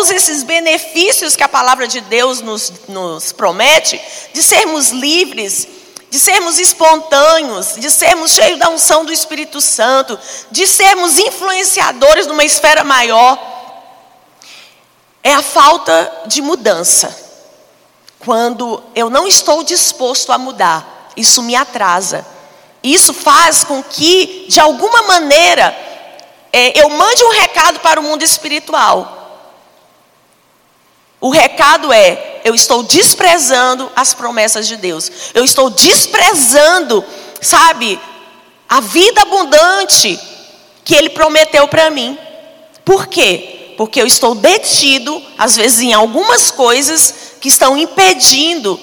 todos esses benefícios que a palavra de Deus nos, nos promete, de sermos livres, de sermos espontâneos, de sermos cheios da unção do Espírito Santo, de sermos influenciadores numa esfera maior, é a falta de mudança. Quando eu não estou disposto a mudar, isso me atrasa. Isso faz com que, de alguma maneira, é, eu mande um recado para o mundo espiritual. O recado é: eu estou desprezando as promessas de Deus. Eu estou desprezando, sabe, a vida abundante que Ele prometeu para mim. Por quê? Porque eu estou detido, às vezes, em algumas coisas que estão impedindo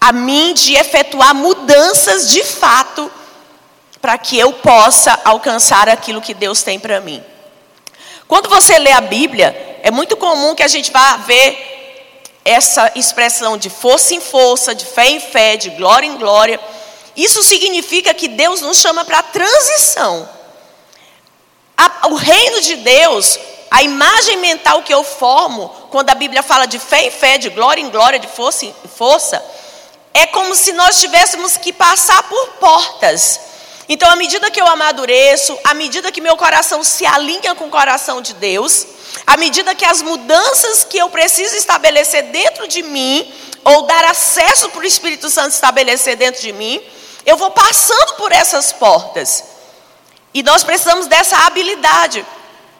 a mim de efetuar mudanças de fato para que eu possa alcançar aquilo que Deus tem para mim. Quando você lê a Bíblia, é muito comum que a gente vá ver essa expressão de força em força, de fé em fé, de glória em glória. Isso significa que Deus nos chama para transição. A, o reino de Deus, a imagem mental que eu formo, quando a Bíblia fala de fé em fé, de glória em glória, de força em força, é como se nós tivéssemos que passar por portas. Então, à medida que eu amadureço, à medida que meu coração se alinha com o coração de Deus, à medida que as mudanças que eu preciso estabelecer dentro de mim, ou dar acesso para o Espírito Santo estabelecer dentro de mim, eu vou passando por essas portas. E nós precisamos dessa habilidade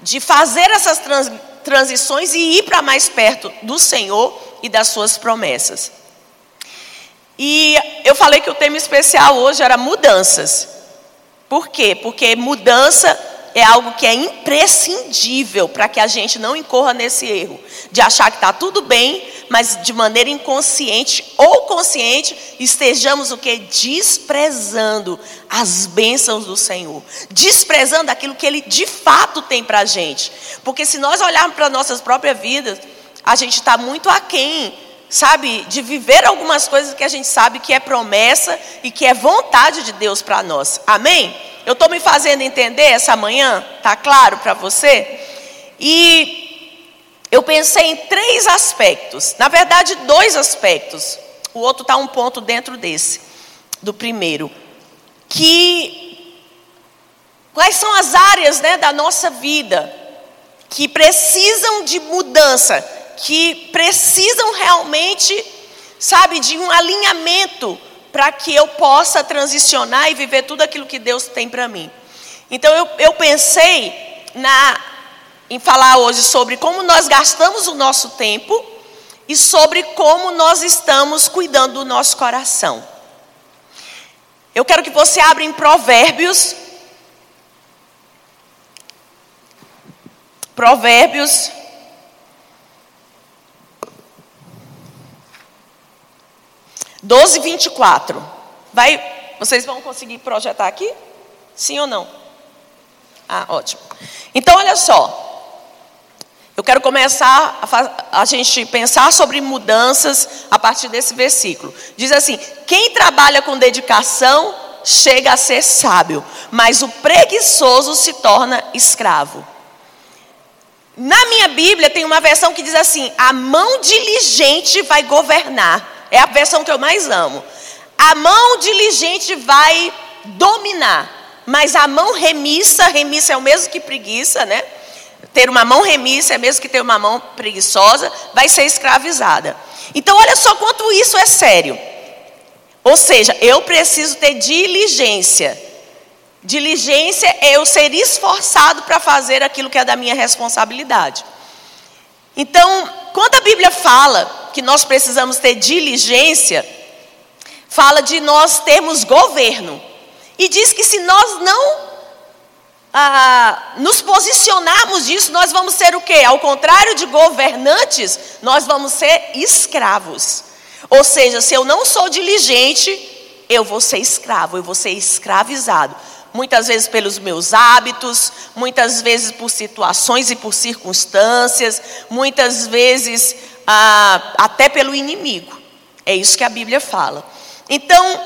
de fazer essas trans, transições e ir para mais perto do Senhor e das suas promessas. E eu falei que o tema especial hoje era mudanças. Por quê? Porque mudança é algo que é imprescindível para que a gente não incorra nesse erro de achar que está tudo bem, mas de maneira inconsciente ou consciente estejamos o que desprezando as bênçãos do Senhor, desprezando aquilo que Ele de fato tem para a gente. Porque se nós olharmos para nossas próprias vidas, a gente está muito aquém sabe, de viver algumas coisas que a gente sabe que é promessa e que é vontade de Deus para nós. Amém? Eu estou me fazendo entender essa manhã? Tá claro para você? E eu pensei em três aspectos. Na verdade, dois aspectos. O outro está um ponto dentro desse, do primeiro. Que quais são as áreas né, da nossa vida que precisam de mudança, que precisam realmente, sabe, de um alinhamento para que eu possa transicionar e viver tudo aquilo que Deus tem para mim. Então eu, eu pensei na, em falar hoje sobre como nós gastamos o nosso tempo e sobre como nós estamos cuidando do nosso coração. Eu quero que você abra em Provérbios. Provérbios 12, 24. Vai, vocês vão conseguir projetar aqui? Sim ou não? Ah, ótimo. Então, olha só. Eu quero começar a, a, gente pensar sobre mudanças a partir desse versículo. Diz assim: quem trabalha com dedicação chega a ser sábio, mas o preguiçoso se torna escravo. Na minha Bíblia tem uma versão que diz assim: a mão diligente vai governar. É a versão que eu mais amo. A mão diligente vai dominar, mas a mão remissa, remissa é o mesmo que preguiça, né? Ter uma mão remissa é mesmo que ter uma mão preguiçosa, vai ser escravizada. Então, olha só quanto isso é sério. Ou seja, eu preciso ter diligência. Diligência é eu ser esforçado para fazer aquilo que é da minha responsabilidade. Então, quando a Bíblia fala que nós precisamos ter diligência, fala de nós termos governo. E diz que se nós não ah, nos posicionarmos disso, nós vamos ser o quê? Ao contrário de governantes, nós vamos ser escravos. Ou seja, se eu não sou diligente, eu vou ser escravo, eu vou ser escravizado muitas vezes pelos meus hábitos, muitas vezes por situações e por circunstâncias, muitas vezes ah, até pelo inimigo. É isso que a Bíblia fala. Então,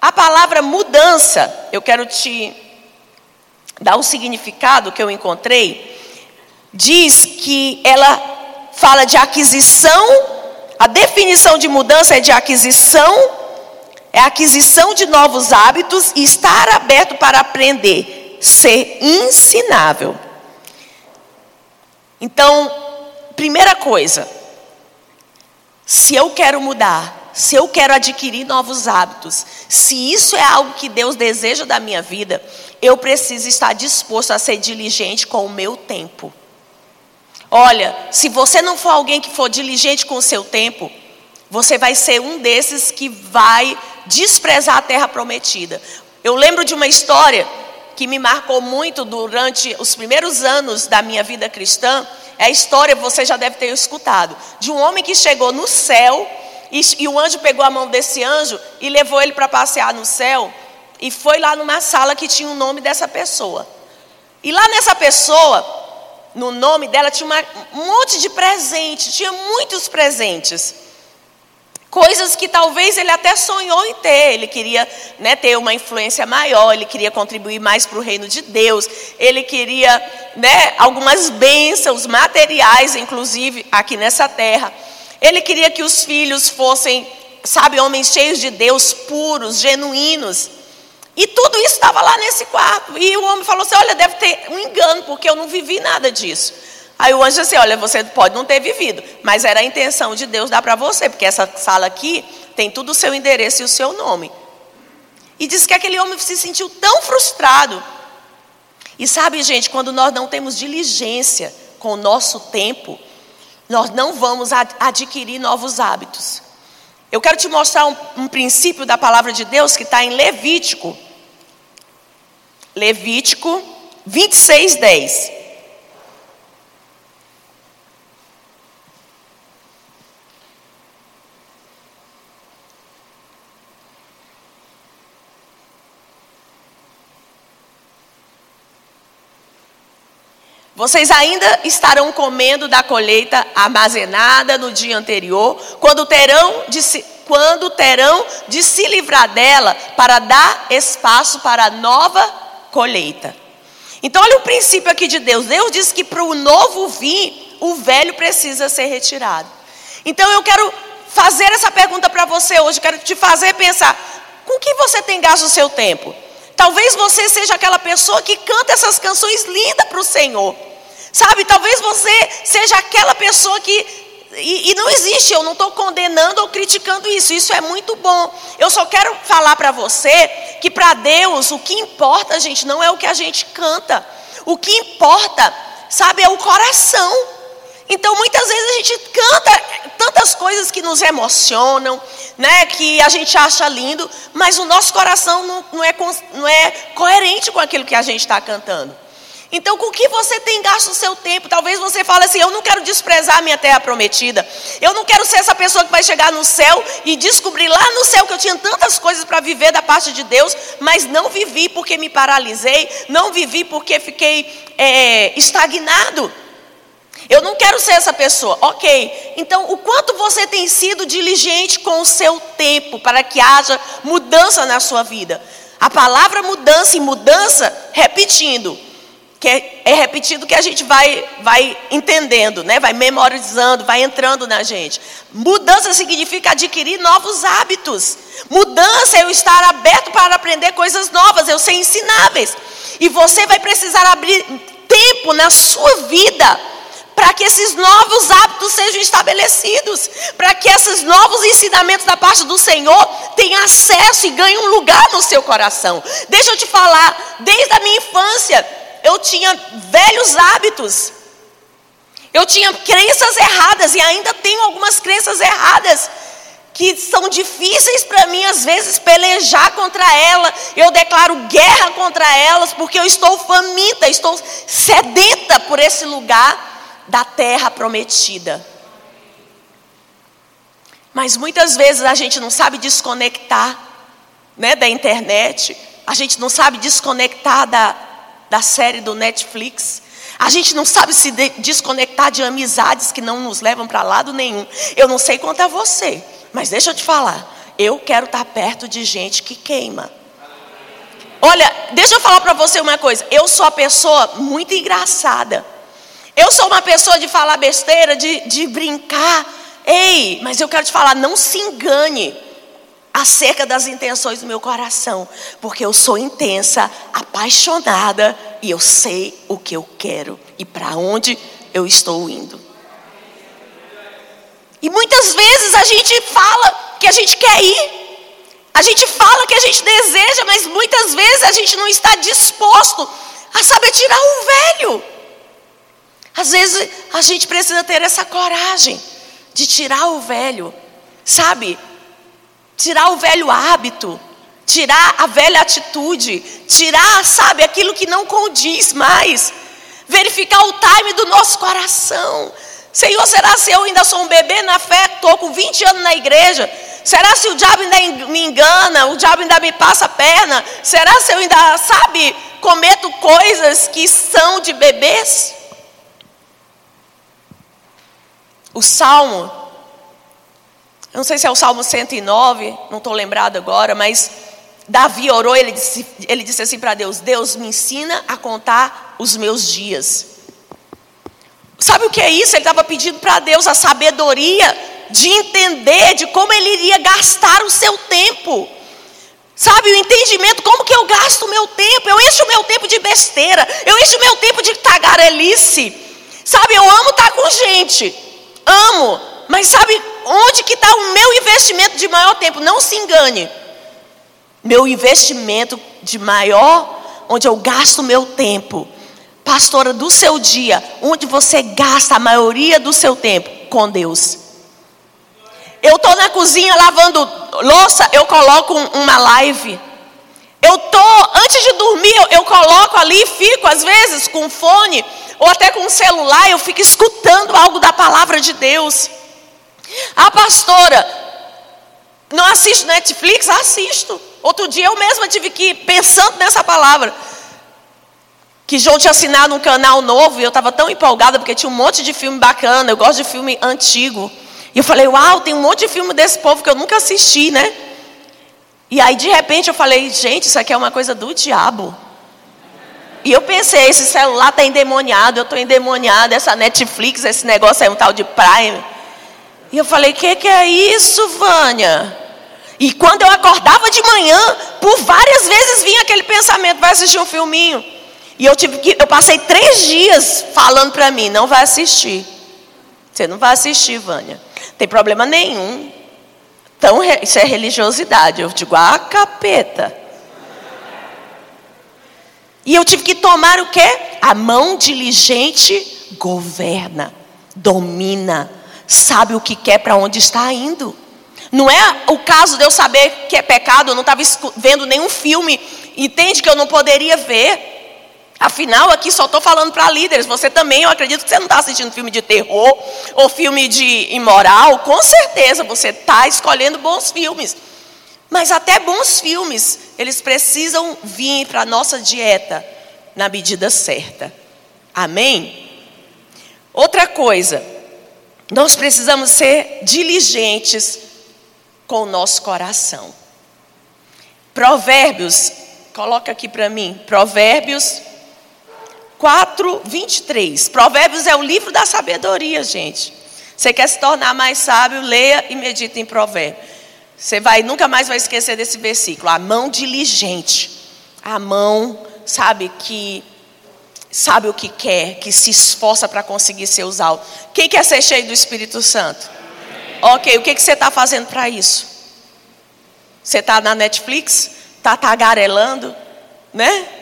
a palavra mudança, eu quero te dar o significado que eu encontrei. diz que ela fala de aquisição, a definição de mudança é de aquisição, é aquisição de novos hábitos e estar aberto para aprender, ser ensinável. Então, primeira coisa, se eu quero mudar, se eu quero adquirir novos hábitos, se isso é algo que Deus deseja da minha vida, eu preciso estar disposto a ser diligente com o meu tempo. Olha, se você não for alguém que for diligente com o seu tempo, você vai ser um desses que vai desprezar a terra prometida. Eu lembro de uma história que me marcou muito durante os primeiros anos da minha vida cristã. É a história, você já deve ter escutado, de um homem que chegou no céu e, e o anjo pegou a mão desse anjo e levou ele para passear no céu e foi lá numa sala que tinha o nome dessa pessoa. E lá nessa pessoa, no nome dela tinha uma, um monte de presente, tinha muitos presentes. Coisas que talvez ele até sonhou em ter. Ele queria né, ter uma influência maior, ele queria contribuir mais para o reino de Deus, ele queria né, algumas bênçãos materiais, inclusive aqui nessa terra. Ele queria que os filhos fossem, sabe, homens cheios de Deus, puros, genuínos. E tudo isso estava lá nesse quarto. E o homem falou assim: Olha, deve ter um engano, porque eu não vivi nada disso. Aí o anjo disse: Olha, você pode não ter vivido, mas era a intenção de Deus dar para você, porque essa sala aqui tem tudo o seu endereço e o seu nome. E disse que aquele homem se sentiu tão frustrado. E sabe, gente, quando nós não temos diligência com o nosso tempo, nós não vamos adquirir novos hábitos. Eu quero te mostrar um, um princípio da palavra de Deus que está em Levítico Levítico 26, 10. Vocês ainda estarão comendo da colheita armazenada no dia anterior, quando terão de se, quando terão de se livrar dela para dar espaço para a nova colheita. Então, olha o princípio aqui de Deus. Deus diz que para o novo vir, o velho precisa ser retirado. Então, eu quero fazer essa pergunta para você hoje. Quero te fazer pensar: com que você tem gasto o seu tempo? Talvez você seja aquela pessoa que canta essas canções lindas para o Senhor. Sabe, talvez você seja aquela pessoa que e, e, não existe, eu não estou condenando ou criticando isso, isso é muito bom. Eu só quero falar para você que para Deus o que importa, gente, não é o que a gente canta, o que importa, sabe, é o coração. Então muitas vezes a gente canta tantas coisas que nos emocionam, né, que a gente acha lindo, mas o nosso coração não, não, é, não é coerente com aquilo que a gente está cantando. Então, com o que você tem gasto o seu tempo? Talvez você fale assim: eu não quero desprezar a minha terra prometida. Eu não quero ser essa pessoa que vai chegar no céu e descobrir lá no céu que eu tinha tantas coisas para viver da parte de Deus, mas não vivi porque me paralisei, não vivi porque fiquei é, estagnado. Eu não quero ser essa pessoa. Ok. Então, o quanto você tem sido diligente com o seu tempo para que haja mudança na sua vida? A palavra mudança e mudança, repetindo que é, é, repetido que a gente vai, vai entendendo, né? vai memorizando, vai entrando na gente. Mudança significa adquirir novos hábitos. Mudança é eu estar aberto para aprender coisas novas, eu ser ensináveis. E você vai precisar abrir tempo na sua vida para que esses novos hábitos sejam estabelecidos, para que esses novos ensinamentos da parte do Senhor tenham acesso e ganhem um lugar no seu coração. Deixa eu te falar, desde a minha infância, eu tinha velhos hábitos. Eu tinha crenças erradas e ainda tenho algumas crenças erradas que são difíceis para mim às vezes pelejar contra ela. Eu declaro guerra contra elas porque eu estou faminta, estou sedenta por esse lugar da terra prometida. Mas muitas vezes a gente não sabe desconectar, né, da internet. A gente não sabe desconectar da, da série do Netflix. A gente não sabe se de desconectar de amizades que não nos levam para lado nenhum. Eu não sei quanto a você, mas deixa eu te falar. Eu quero estar perto de gente que queima. Olha, deixa eu falar para você uma coisa. Eu sou a pessoa muito engraçada. Eu sou uma pessoa de falar besteira, de, de brincar. Ei, mas eu quero te falar, não se engane acerca das intenções do meu coração, porque eu sou intensa, apaixonada e eu sei o que eu quero e para onde eu estou indo. E muitas vezes a gente fala que a gente quer ir, a gente fala que a gente deseja, mas muitas vezes a gente não está disposto a saber tirar o velho. Às vezes a gente precisa ter essa coragem de tirar o velho, sabe? Tirar o velho hábito, tirar a velha atitude, tirar, sabe, aquilo que não condiz mais. Verificar o time do nosso coração. Senhor, será se eu ainda sou um bebê na fé, estou com 20 anos na igreja? Será se o diabo ainda me engana? O diabo ainda me passa a perna? Será se eu ainda, sabe, cometo coisas que são de bebês? O salmo, eu não sei se é o salmo 109, não estou lembrado agora, mas Davi orou, ele disse, ele disse assim para Deus: Deus me ensina a contar os meus dias. Sabe o que é isso? Ele estava pedindo para Deus a sabedoria de entender de como ele iria gastar o seu tempo. Sabe, o entendimento, como que eu gasto o meu tempo? Eu encho o meu tempo de besteira, eu encho o meu tempo de tagarelice. Sabe, eu amo estar com gente, amo, mas sabe onde que está o meu investimento de maior tempo? Não se engane. Meu investimento de maior, onde eu gasto meu tempo. Pastora, do seu dia, onde você gasta a maioria do seu tempo? Com Deus. Eu estou na cozinha lavando louça, eu coloco uma live. Eu tô antes de dormir, eu, eu coloco ali, fico às vezes com fone ou até com celular, eu fico escutando algo da palavra de Deus. A pastora não assiste Netflix? Assisto. Outro dia eu mesma tive que ir pensando nessa palavra. Que João tinha assinado um canal novo e eu estava tão empolgada porque tinha um monte de filme bacana. Eu gosto de filme antigo. E eu falei, uau, tem um monte de filme desse povo que eu nunca assisti, né? E aí, de repente, eu falei, gente, isso aqui é uma coisa do diabo. E eu pensei, esse celular está endemoniado, eu estou endemoniado, essa Netflix, esse negócio é um tal de Prime. E eu falei, o que, que é isso, Vânia? E quando eu acordava de manhã, por várias vezes vinha aquele pensamento, vai assistir um filminho. E eu tive que, eu passei três dias falando para mim, não vai assistir. Você não vai assistir, Vânia. Tem problema nenhum. Então, isso é religiosidade. Eu digo, ah, capeta. E eu tive que tomar o quê? A mão diligente governa, domina, sabe o que quer, para onde está indo. Não é o caso de eu saber que é pecado, eu não estava vendo nenhum filme, entende que eu não poderia ver. Afinal, aqui só estou falando para líderes. Você também, eu acredito que você não está assistindo filme de terror ou filme de imoral. Com certeza você está escolhendo bons filmes. Mas até bons filmes, eles precisam vir para a nossa dieta na medida certa. Amém? Outra coisa, nós precisamos ser diligentes com o nosso coração. Provérbios, coloca aqui para mim, Provérbios 4, 23. Provérbios é o livro da sabedoria, gente. Você quer se tornar mais sábio, leia e medita em Provérbios. Você vai, nunca mais vai esquecer desse versículo. A mão diligente. A mão, sabe, que sabe o que quer, que se esforça para conseguir ser usado. Quem quer ser cheio do Espírito Santo? Ok, o que, que você está fazendo para isso? Você está na Netflix? Está tagarelando? Né?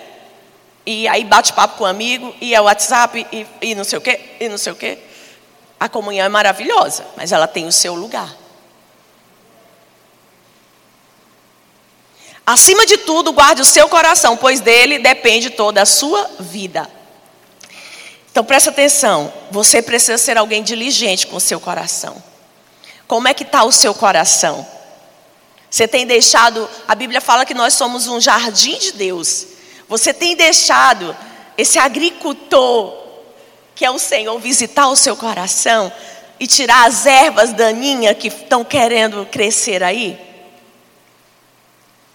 E aí bate papo com um amigo, e é WhatsApp, e, e não sei o quê, e não sei o quê. A comunhão é maravilhosa, mas ela tem o seu lugar. Acima de tudo, guarde o seu coração, pois dele depende toda a sua vida. Então preste atenção, você precisa ser alguém diligente com o seu coração. Como é que está o seu coração? Você tem deixado, a Bíblia fala que nós somos um jardim de Deus. Você tem deixado esse agricultor, que é o Senhor, visitar o seu coração e tirar as ervas daninhas que estão querendo crescer aí?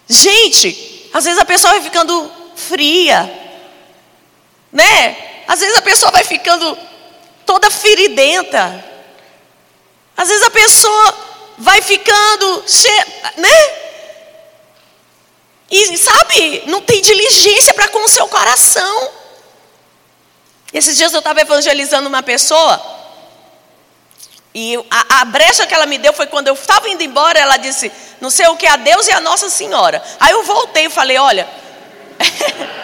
Gente, às vezes a pessoa vai ficando fria, né? Às vezes a pessoa vai ficando toda feridenta. Às vezes a pessoa vai ficando né? E sabe, não tem diligência para com o seu coração. Esses dias eu estava evangelizando uma pessoa. E a, a, brecha que ela me deu foi quando eu estava indo embora, ela disse, não sei o que, a Deus e a Nossa Senhora. Aí eu voltei e falei, olha.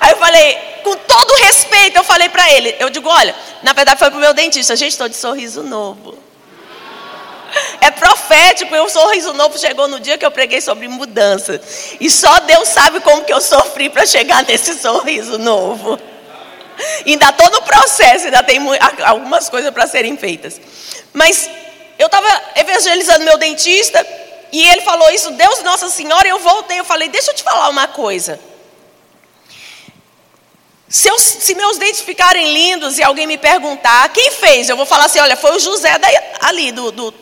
Aí eu falei, com todo respeito, eu falei para ele, eu digo, olha, na verdade foi para o meu dentista, gente, estou de sorriso novo. É profético, o sorriso novo chegou no dia que eu preguei sobre mudança. E só Deus sabe como que eu sofri para chegar nesse sorriso novo. Ainda estou no processo, ainda tem algumas coisas para serem feitas. Mas eu estava evangelizando meu dentista e ele falou isso, Deus Nossa Senhora, e eu voltei, eu falei, deixa eu te falar uma coisa. Se, eu, se, meus dentes ficarem lindos e alguém me perguntar quem fez, eu vou falar assim: olha, foi o José daí, ali. Do, do...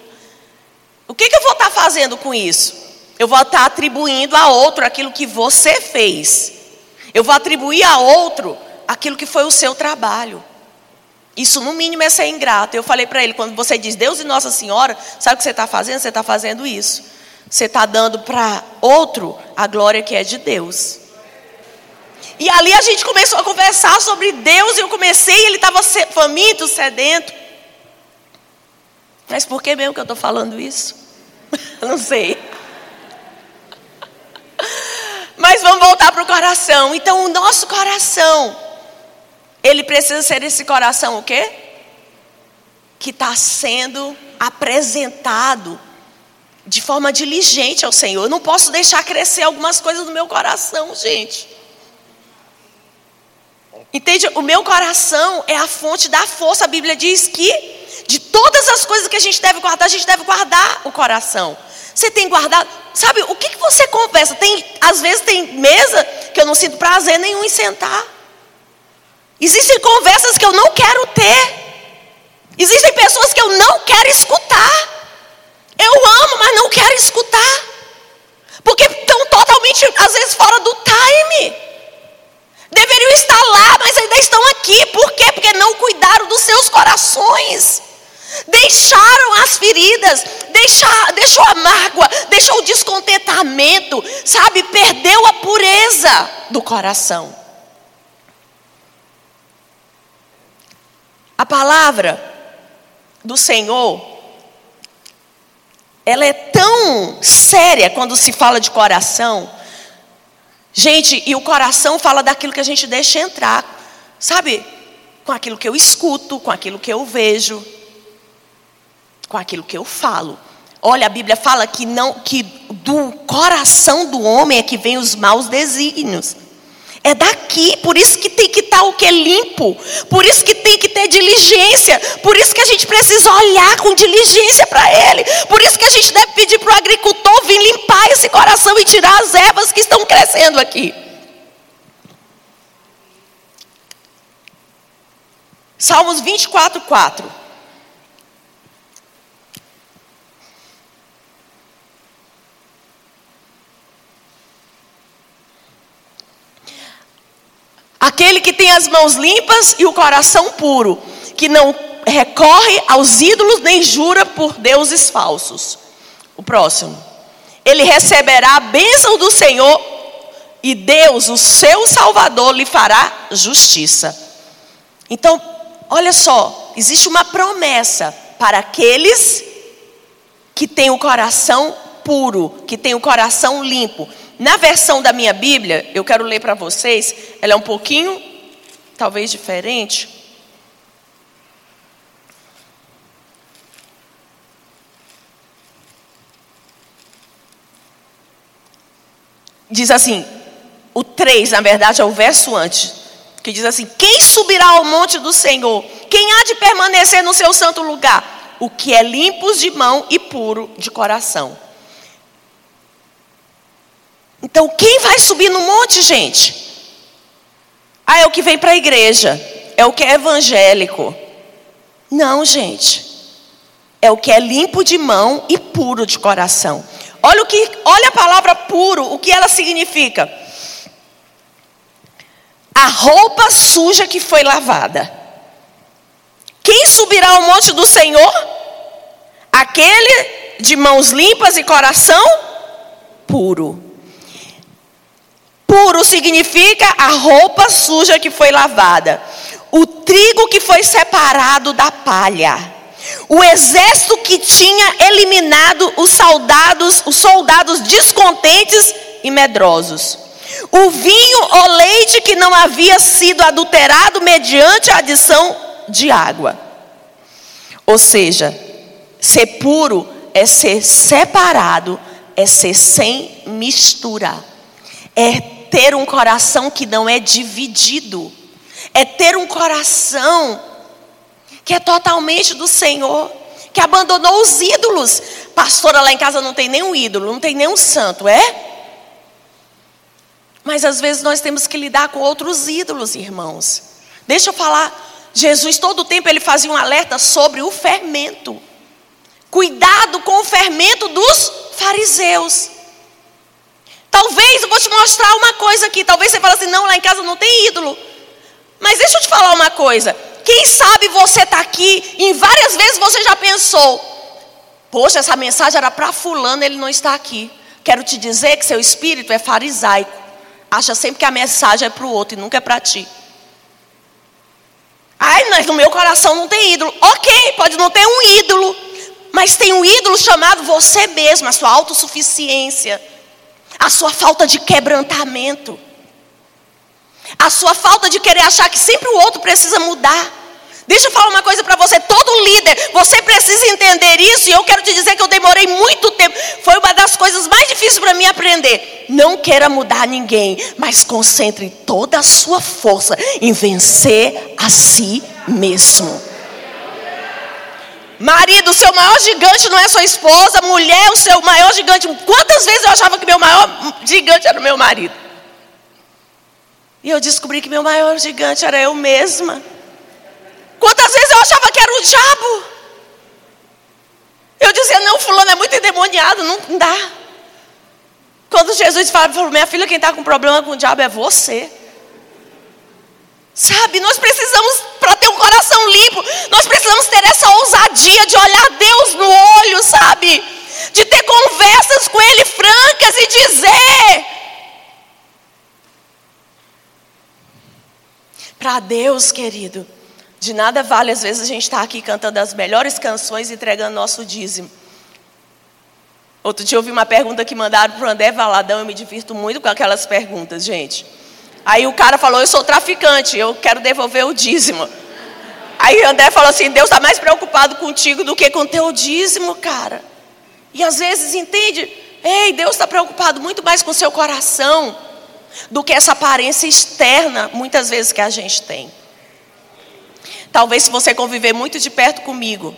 Que, que eu vou estar fazendo com isso? Eu vou estar atribuindo a outro aquilo que você fez. Eu vou atribuir a outro aquilo que foi o seu trabalho. Isso, no mínimo, é ser ingrato. Eu falei para ele: quando você diz Deus e Nossa Senhora, sabe o que você está fazendo? Você está fazendo isso. Você está dando para outro a glória que é de Deus. E ali a gente começou a conversar sobre Deus e eu comecei, ele estava faminto, sedento. Mas por que mesmo que eu estou falando isso? Não sei. Mas vamos voltar para o coração. Então, o nosso coração, ele precisa ser esse coração o quê? Que está sendo apresentado de forma diligente ao Senhor. Eu não posso deixar crescer algumas coisas no meu coração, gente. Entende? O meu coração é a fonte da força. A Bíblia diz que de todas as coisas que a gente deve guardar, a gente deve guardar o coração. Você tem guardado? Sabe, o que, que você conversa? Tem, às vezes tem mesa que eu não sinto prazer nenhum em sentar. Existem conversas que eu não quero ter. Existem pessoas que eu não quero escutar. Eu amo, mas não quero escutar. Porque estão totalmente, às vezes, fora do time. Deveriam estar lá, mas ainda estão aqui. Por quê? Porque não cuidaram dos seus corações. Deixaram as feridas, deixou a mágoa, deixou o descontentamento, sabe? Perdeu a pureza do coração. A palavra do Senhor, ela é tão séria quando se fala de coração, Gente, e o coração fala daquilo que a gente deixa entrar, sabe? Com aquilo que eu escuto, com aquilo que eu vejo, com aquilo que eu falo. Olha, a Bíblia fala que não que do coração do homem é que vem os maus desígnios. É daqui, por isso que tem que estar o que limpo, por isso que tem que ter diligência, por isso que a gente precisa olhar com diligência para ele, por isso que a gente deve pedir para o agricultor vir limpar esse coração e tirar as ervas que estão crescendo aqui. Salmos 24, 4. Aquele que tem as mãos limpas e o coração puro, que não recorre aos ídolos nem jura por deuses falsos. O próximo. Ele receberá a bênção do Senhor e Deus, o seu Salvador, lhe fará justiça. Então, olha só, existe uma promessa para aqueles que têm o coração puro, que têm o coração limpo. Na versão da minha Bíblia, eu quero ler para vocês, ela é um pouquinho, talvez diferente. Diz assim, o 3, na verdade, é o verso antes, que diz assim: Quem subirá ao monte do Senhor? Quem há de permanecer no seu santo lugar? O que é limpo de mão e puro de coração então, quem vai subir no monte, gente? Ah, é o que vem para a igreja, é o que é evangélico. Não, gente. É o que é limpo de mão e puro de coração. Olha o que, olha a palavra puro, o que ela significa? A roupa suja que foi lavada. subirá ao monte do Senhor? Aquele de mãos limpas e coração puro. Puro significa a roupa suja que foi lavada, o trigo que foi separado da palha. O exército que tinha eliminado os soldados, os soldados descontentes e medrosos. O vinho ou leite que não havia sido adulterado mediante a adição de água. Ou seja, ser puro é ser separado, é ser sem mistura, é ter um coração que não é dividido, é ter um coração que é totalmente do Senhor, que abandonou os ídolos. Pastora, lá em casa não tem nenhum ídolo, não tem nenhum santo, é? Mas às vezes nós temos que lidar com outros ídolos, irmãos. Deixa eu falar. Jesus, todo o tempo, ele fazia um alerta sobre o fermento. Cuidado com o fermento dos fariseus. Talvez eu vou te mostrar uma coisa aqui. Talvez você fale assim: não, lá em casa não tem ídolo. Mas deixa eu te falar uma coisa. Quem sabe você está aqui, e várias vezes você já pensou: poxa, essa mensagem era para Fulano, ele não está aqui. Quero te dizer que seu espírito é farisaico. Acha sempre que a mensagem é para o outro e nunca é para ti. Ai, mas no meu coração não tem ídolo. Ok, pode não ter um ídolo. Mas tem um ídolo chamado você mesmo, a sua autossuficiência, a sua falta de quebrantamento, a sua falta de querer achar que sempre o outro precisa mudar. Deixa eu falar uma coisa para você, todo líder, você precisa entender isso, e eu quero te dizer que eu demorei muito tempo. Foi uma das coisas mais difíceis para mim aprender. Não queira mudar ninguém, mas concentre toda a sua força em vencer a si mesmo. Marido, o seu maior gigante não é sua esposa, mulher, o seu maior gigante. Quantas vezes eu achava que meu maior gigante era o meu marido? E eu descobri que meu maior gigante era eu mesma. Quantas vezes eu achava que era o diabo? Eu dizia, não, fulano é muito endemoniado, não dá. Quando Jesus falou, minha filha, quem está com problema com o diabo é você. Sabe, nós precisamos, para ter um coração limpo, nós precisamos ter essa ousadia de olhar Deus no olho, sabe? De ter conversas com Ele francas e dizer. Para Deus, querido, de nada vale às vezes a gente estar tá aqui cantando as melhores canções e entregando nosso dízimo. Outro dia eu ouvi uma pergunta que mandaram para o André Valadão, eu me divirto muito com aquelas perguntas, gente. Aí o cara falou: Eu sou traficante, eu quero devolver o dízimo. Aí André falou assim: Deus está mais preocupado contigo do que com o teu dízimo, cara. E às vezes entende, ei, Deus está preocupado muito mais com seu coração do que essa aparência externa, muitas vezes, que a gente tem. Talvez se você conviver muito de perto comigo,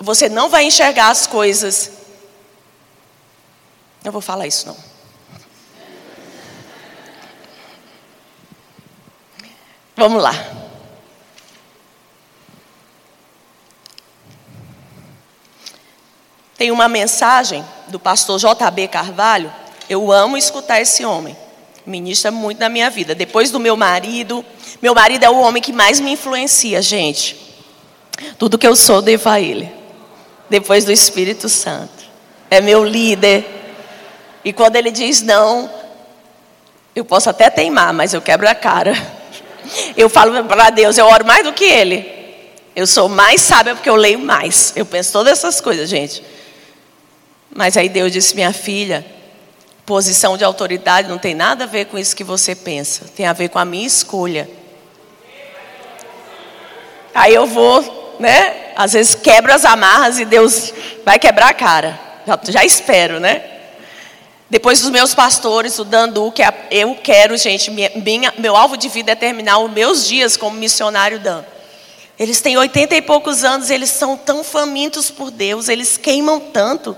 você não vai enxergar as coisas. Não vou falar isso não. Vamos lá. Tem uma mensagem do pastor JB Carvalho. Eu amo escutar esse homem. Ministra muito na minha vida. Depois do meu marido, meu marido é o homem que mais me influencia, gente. Tudo que eu sou, devo a ele. Depois do Espírito Santo. É meu líder. E quando ele diz não, eu posso até teimar, mas eu quebro a cara. Eu falo para Deus, eu oro mais do que Ele. Eu sou mais sábia porque eu leio mais. Eu penso todas essas coisas, gente. Mas aí Deus disse, minha filha, posição de autoridade não tem nada a ver com isso que você pensa. Tem a ver com a minha escolha. Aí eu vou, né? Às vezes quebro as amarras e Deus vai quebrar a cara. Já, já espero, né? Depois dos meus pastores, o Dandu, que é eu quero, gente, minha, meu alvo de vida é terminar os meus dias como missionário Dan. Eles têm oitenta e poucos anos, eles são tão famintos por Deus, eles queimam tanto.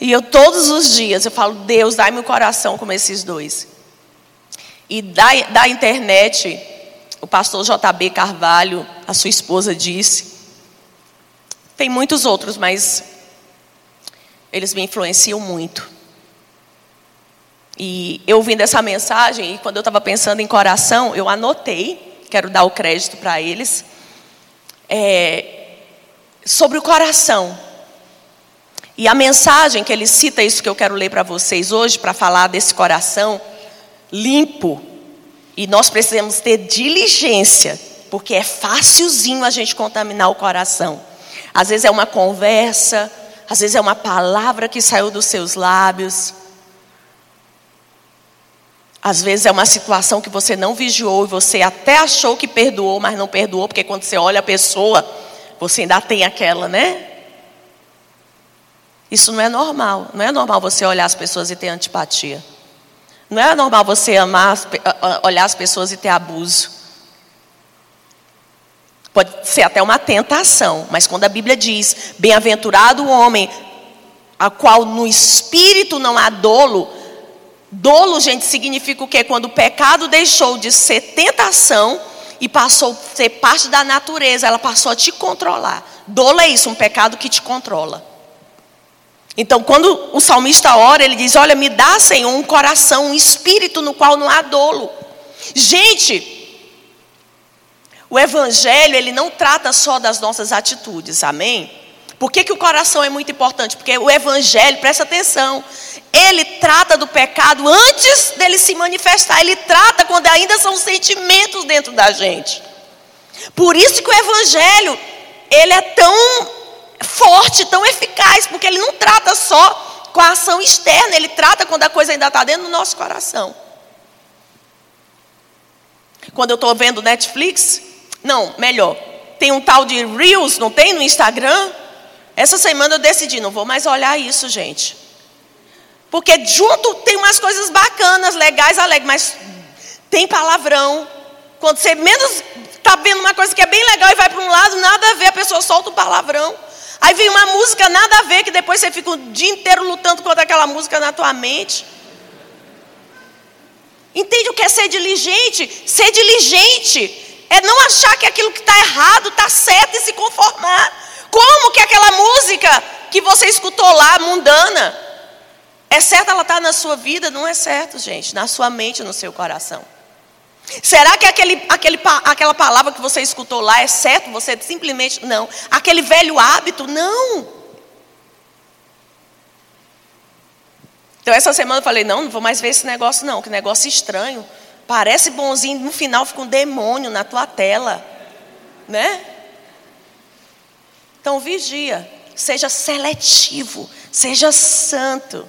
E eu todos os dias eu falo, Deus, dai meu coração como esses dois. E da, da internet, o pastor JB Carvalho, a sua esposa disse. Tem muitos outros, mas eles me influenciam muito. E eu ouvindo essa mensagem, e quando eu estava pensando em coração, eu anotei, quero dar o crédito para eles. é, sobre o coração. E a mensagem que ele cita, isso que eu quero ler para vocês hoje, para falar desse coração limpo. E nós precisamos ter diligência, porque é facilzinho a gente contaminar o coração. Às vezes é uma conversa, às vezes é uma palavra que saiu dos seus lábios. Às vezes é uma situação que você não vigiou e você até achou que perdoou, mas não perdoou, porque quando você olha a pessoa, você ainda tem aquela, né? Isso não é normal. Não é normal você olhar as pessoas e ter antipatia. Não é normal você amar, olhar as pessoas e ter abuso. Pode ser até uma tentação, mas quando a Bíblia diz: Bem-aventurado o homem a qual no espírito não há dolo, Dolo, gente, significa o quê? Quando o pecado deixou de ser tentação e passou a ser parte da natureza, ela passou a te controlar. Dolo é isso, um pecado que te controla. Então, quando o salmista ora, ele diz: Olha, me dá, Senhor, um coração, um espírito no qual não há dolo. Gente, o evangelho, ele não trata só das nossas atitudes, amém? Por que, que o coração é muito importante? Porque o Evangelho, presta atenção, ele trata do pecado antes dele se manifestar, ele trata quando ainda são sentimentos dentro da gente. Por isso que o Evangelho, ele é tão forte, tão eficaz, porque ele não trata só com a ação externa, ele trata quando a coisa ainda está dentro do nosso coração. Quando eu estou vendo Netflix, não, melhor, tem um tal de Reels, não tem no Instagram? Essa semana eu decidi, não vou mais olhar isso, gente. Porque junto tem umas coisas bacanas, legais, alegres, mas tem palavrão. Quando você menos está vendo uma coisa que é bem legal e vai para um lado, nada a ver, a pessoa solta um palavrão. Aí vem uma música nada a ver, que depois você fica o dia inteiro lutando contra aquela música na tua mente. Entende o que é ser diligente? Ser diligente é não achar que aquilo que está errado está certo e se conformar. Como que aquela música que você escutou lá, mundana, é certo ela está na sua vida? Não é certo, gente. Na sua mente, no seu coração. Será que aquele, aquele, aquela palavra que você escutou lá é certo? Você simplesmente. Não. Aquele velho hábito? Não. Então, essa semana eu falei: não, não vou mais ver esse negócio, não. Que negócio estranho. Parece bonzinho, no final fica um demônio na tua tela. Né? Então vigia, seja seletivo, seja santo.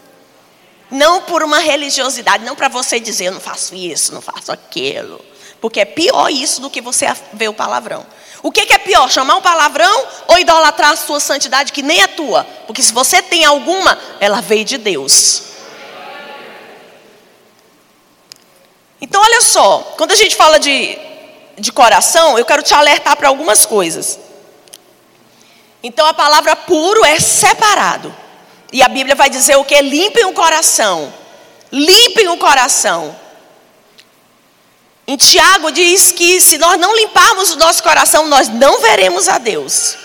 Não por uma religiosidade, não para você dizer eu não faço isso, não faço aquilo. Porque é pior isso do que você ver o palavrão. O que, que é pior, chamar um palavrão ou idolatrar a sua santidade que nem é tua? Porque se você tem alguma, ela veio de Deus. Então olha só, quando a gente fala de, de coração, eu quero te alertar para algumas coisas. Então a palavra puro é separado. E a Bíblia vai dizer o que? Limpem o coração. Limpem o coração. Em Tiago diz que se nós não limparmos o nosso coração, nós não veremos a Deus.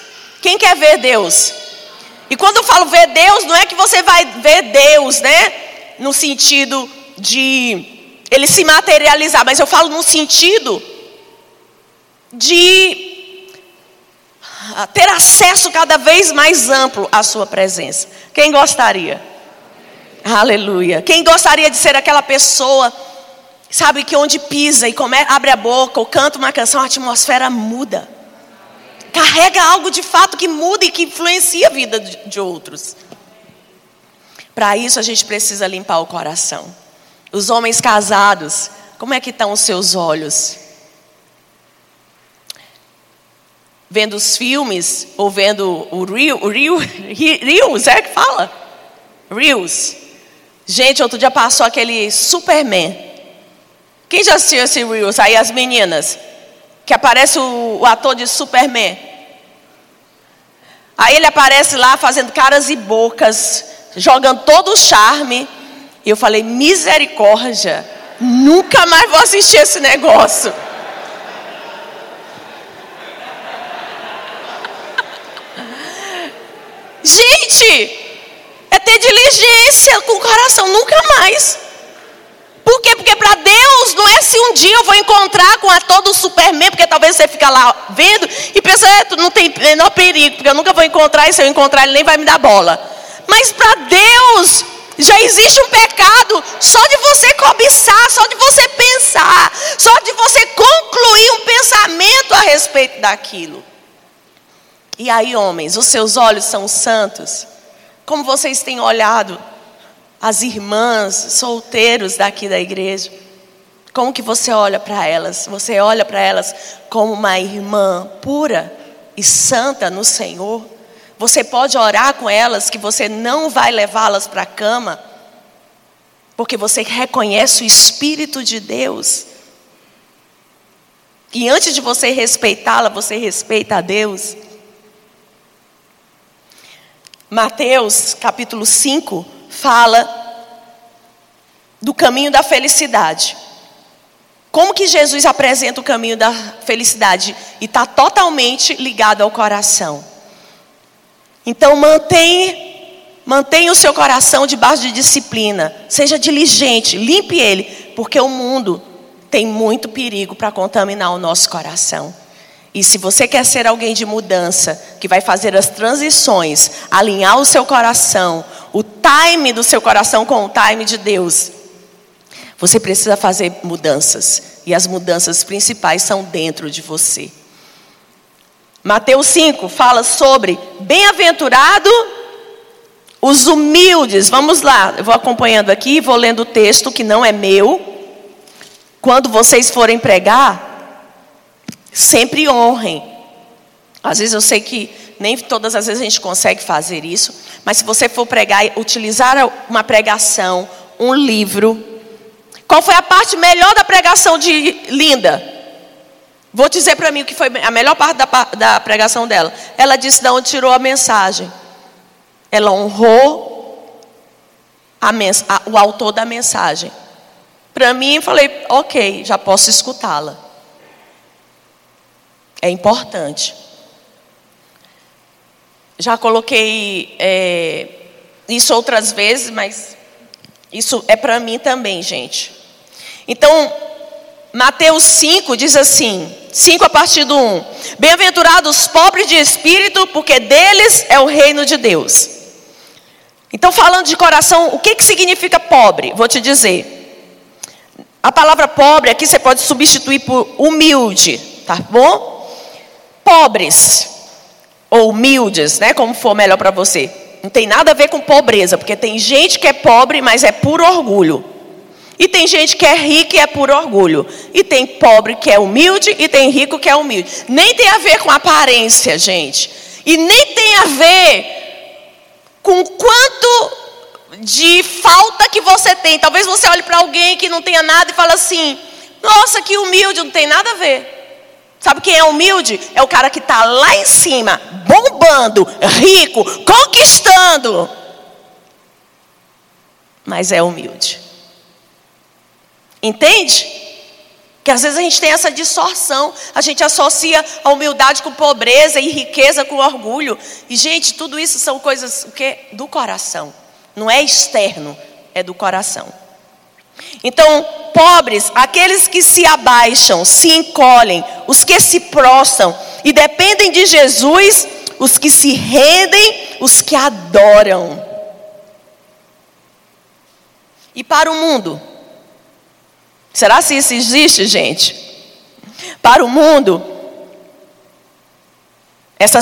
Quem quer ver Deus? E quando eu falo ver Deus, não é que você vai ver Deus, né? No sentido de ele se materializar, mas eu falo no sentido de ter acesso cada vez mais amplo à sua presença. Quem gostaria? Aleluia. Quem gostaria de ser aquela pessoa, sabe, que onde pisa e come, abre a boca ou canta uma canção, a atmosfera muda. Carrega algo de fato que muda e que influencia a vida de, outros. Para isso a gente precisa limpar o coração. Os homens casados, como é que estão os seus olhos? Vendo os filmes, ou vendo o Rio, o Reels, é que fala? Reels. Gente, outro dia passou aquele Superman. Quem já assistiu esse Reels? Aí as meninas. Que aparece o, o ator de Superman. Aí ele aparece lá fazendo caras e bocas, jogando todo o charme. E eu falei, misericórdia, nunca mais vou assistir esse negócio. Gente, é ter diligência com o coração, nunca mais. Por quê? Porque para Deus não é se um dia eu vou encontrar com a todo o Superman, porque talvez você fica lá vendo e pensa, é, não tem menor perigo, porque eu nunca vou encontrar e se eu encontrar ele nem vai me dar bola. Mas para Deus já existe um pecado só de você cobiçar, só de você pensar, só de você concluir um pensamento a respeito daquilo. E aí, homens, os seus olhos são santos? Como vocês têm olhado as irmãs solteiros daqui da igreja? Como que você olha para elas? Você olha para elas como uma irmã pura e santa no Senhor? Você pode orar com elas que você não vai levá-las para a cama, porque você reconhece o Espírito de Deus. E antes de você respeitá-la, você respeita a Deus. Mateus capítulo 5 fala do caminho da felicidade. Como que Jesus apresenta o caminho da felicidade? E está totalmente ligado ao coração. Então mantenha, o seu coração debaixo de disciplina. Seja diligente, limpe ele, porque o mundo tem muito perigo para contaminar o nosso coração. E se você quer ser alguém de mudança, que vai fazer as transições, alinhar o seu coração, o time do seu coração com o time de Deus, você precisa fazer mudanças. E as mudanças principais são dentro de você. Mateus 5 fala sobre bem-aventurado os humildes. Vamos lá, eu vou acompanhando aqui, vou lendo o texto que não é meu. Quando vocês forem pregar, Sempre honrem. Às vezes eu sei que nem todas as vezes a gente consegue fazer isso, mas se você for pregar, utilizar uma pregação, um livro. Qual foi a parte melhor da pregação de Linda? Vou dizer para mim o que foi a melhor parte da, da pregação dela. Ela disse de onde tirou a mensagem. Ela honrou a a, o autor da mensagem. Para mim, eu falei, ok, já posso escutá-la. É importante. Já coloquei é, isso outras vezes, mas isso é para mim também, gente. Então, Mateus 5 diz assim: 5 a partir do 1. Bem-aventurados os pobres de espírito, porque deles é o reino de Deus. Então, falando de coração, o que, que significa pobre? Vou te dizer. A palavra pobre aqui você pode substituir por humilde, tá bom? Pobres ou humildes, né, como for melhor para você. Não tem nada a ver com pobreza, porque tem gente que é pobre, mas é por orgulho. E tem gente que é rica e é por orgulho. E tem pobre que é humilde e tem rico que é humilde. Nem tem a ver com aparência, gente. E nem tem a ver com quanto de falta que você tem. Talvez você olhe para alguém que não tenha nada e fale assim: "Nossa, que humilde", não tem nada a ver. Sabe quem é humilde? É o cara que está lá em cima, bombando, rico, conquistando. Mas é humilde. Entende? Que às vezes a gente tem essa distorção, a gente associa a humildade com pobreza e riqueza com orgulho. E gente, tudo isso são coisas o quê? do coração. Não é externo, é do coração. Então, pobres, aqueles que se abaixam, se encolhem, os que se prostram e dependem de Jesus, os que se rendem, os que adoram. E para o mundo? Será se isso existe, gente? Para o mundo, essa,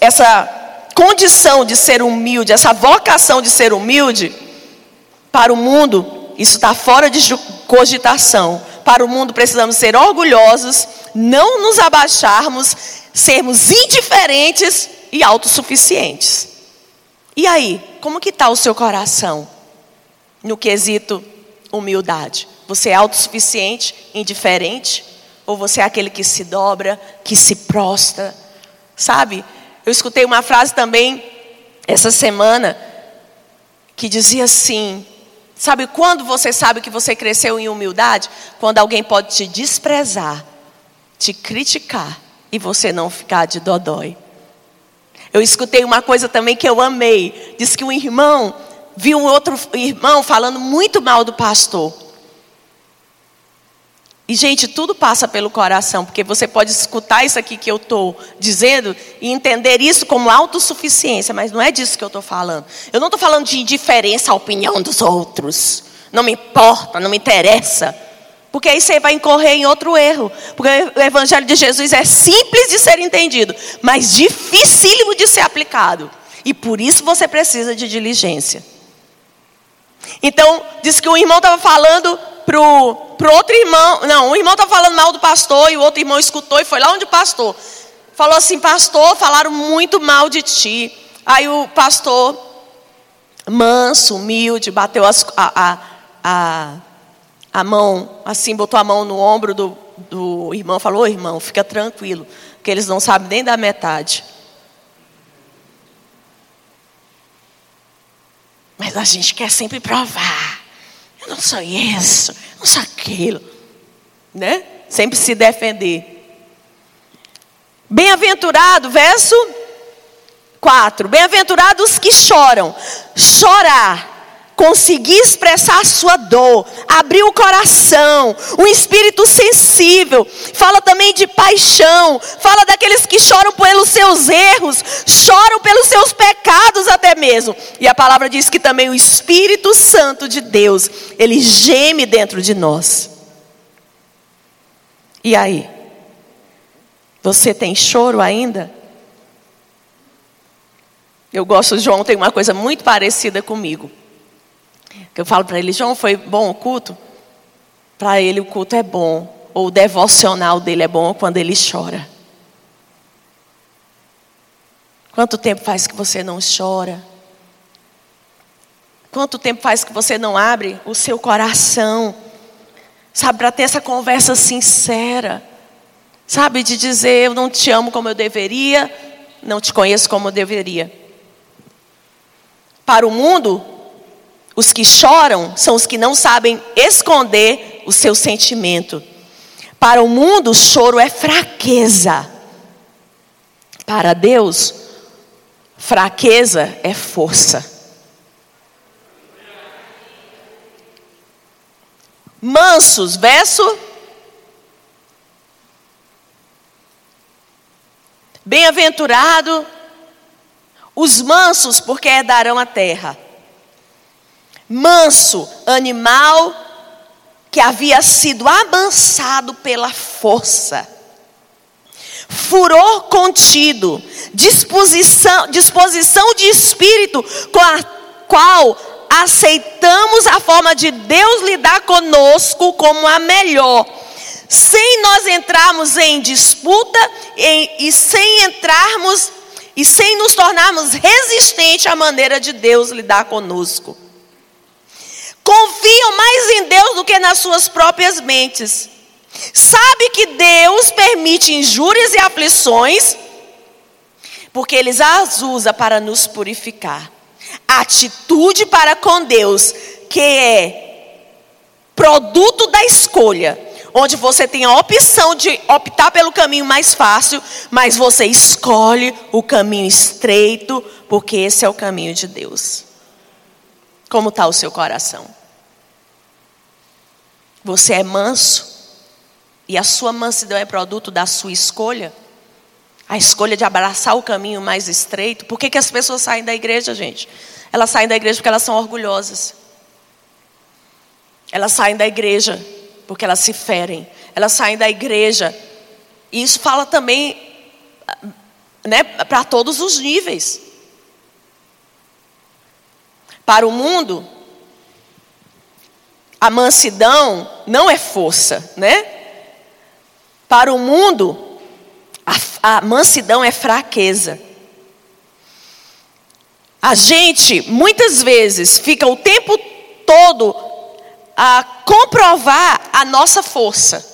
essa condição de ser humilde, essa vocação de ser humilde, para o mundo, isso está fora de cogitação. Para o mundo precisamos ser orgulhosos, não nos abaixarmos, sermos indiferentes e autossuficientes. E aí, como que está o seu coração no quesito humildade? Você é autossuficiente, indiferente? Ou você é aquele que se dobra, que se prostra? Sabe? Eu escutei uma frase também essa semana que dizia assim: Sabe quando você sabe que você cresceu em humildade? Quando alguém pode te desprezar, te criticar e você não ficar de dodói. Eu escutei uma coisa também que eu amei. Diz que um irmão viu um outro irmão falando muito mal do pastor. E, gente, tudo passa pelo coração, porque você pode escutar isso aqui que eu estou dizendo e entender isso como autossuficiência, mas não é disso que eu estou falando. Eu não estou falando de indiferença à opinião dos outros. Não me importa, não me interessa. Porque aí você vai incorrer em outro erro. Porque o Evangelho de Jesus é simples de ser entendido, mas dificílimo de ser aplicado. E por isso você precisa de diligência. Então, diz que o irmão estava falando pro, pro outro irmão. Não, o irmão estava falando mal do pastor e o outro irmão escutou e foi lá onde o pastor. Falou assim: Pastor, falaram muito mal de ti. Aí o pastor, manso, humilde, bateu as, a, a, a, a mão, assim, botou a mão no ombro do, do irmão. Falou: oh, Irmão, fica tranquilo, que eles não sabem nem da metade. Mas a gente quer sempre provar. Eu não sou isso, eu não sou aquilo. Né? Sempre se defender. Bem-aventurado, verso 4. Bem-aventurados que choram. Chorar conseguir expressar a sua dor, abrir o coração, um espírito sensível. Fala também de paixão, fala daqueles que choram pelos seus erros, choram pelos seus pecados até mesmo. E a palavra diz que também o Espírito Santo de Deus, ele geme dentro de nós. E aí? Você tem choro ainda? Eu gosto, João tem uma coisa muito parecida comigo. Que eu falo para ele, João, foi bom o culto? Para ele o culto é bom, ou o devocional dele é bom quando ele chora. Quanto tempo faz que você não chora? Quanto tempo faz que você não abre o seu coração? Sabe, para ter essa conversa sincera. Sabe, de dizer, eu não te amo como eu deveria, não te conheço como eu deveria. Para o mundo, os que choram são os que não sabem esconder o seu sentimento. Para o mundo, o choro é fraqueza. Para Deus, fraqueza é força. Mansos, verso. Bem-aventurado os mansos, porque herdarão a terra manso, animal que havia sido amansado pela força. Furor contido, disposição, disposição de espírito com a qual aceitamos a forma de Deus lidar conosco como a melhor, sem nós entrarmos em disputa em, e sem entrarmos e sem nos tornarmos resistentes à maneira de Deus lidar conosco confiam mais em Deus do que nas suas próprias mentes. Sabe que Deus permite injúrias e aflições, porque Ele as usa para nos purificar. Atitude para com Deus, que é produto da escolha, onde você tem a opção de optar pelo caminho mais fácil, mas você escolhe o caminho estreito, porque esse é o caminho de Deus. Como está o seu coração? Você é manso e a sua mansidão é produto da sua escolha? A escolha de abraçar o caminho mais estreito? Por que, que as pessoas saem da igreja, gente? Elas saem da igreja porque elas são orgulhosas. Elas saem da igreja porque elas se ferem. Elas saem da igreja. E isso fala também né, para todos os níveis. Para o mundo, a mansidão não é força, né? Para o mundo, a, a mansidão é fraqueza. A gente, muitas vezes, fica o tempo todo a comprovar a nossa força.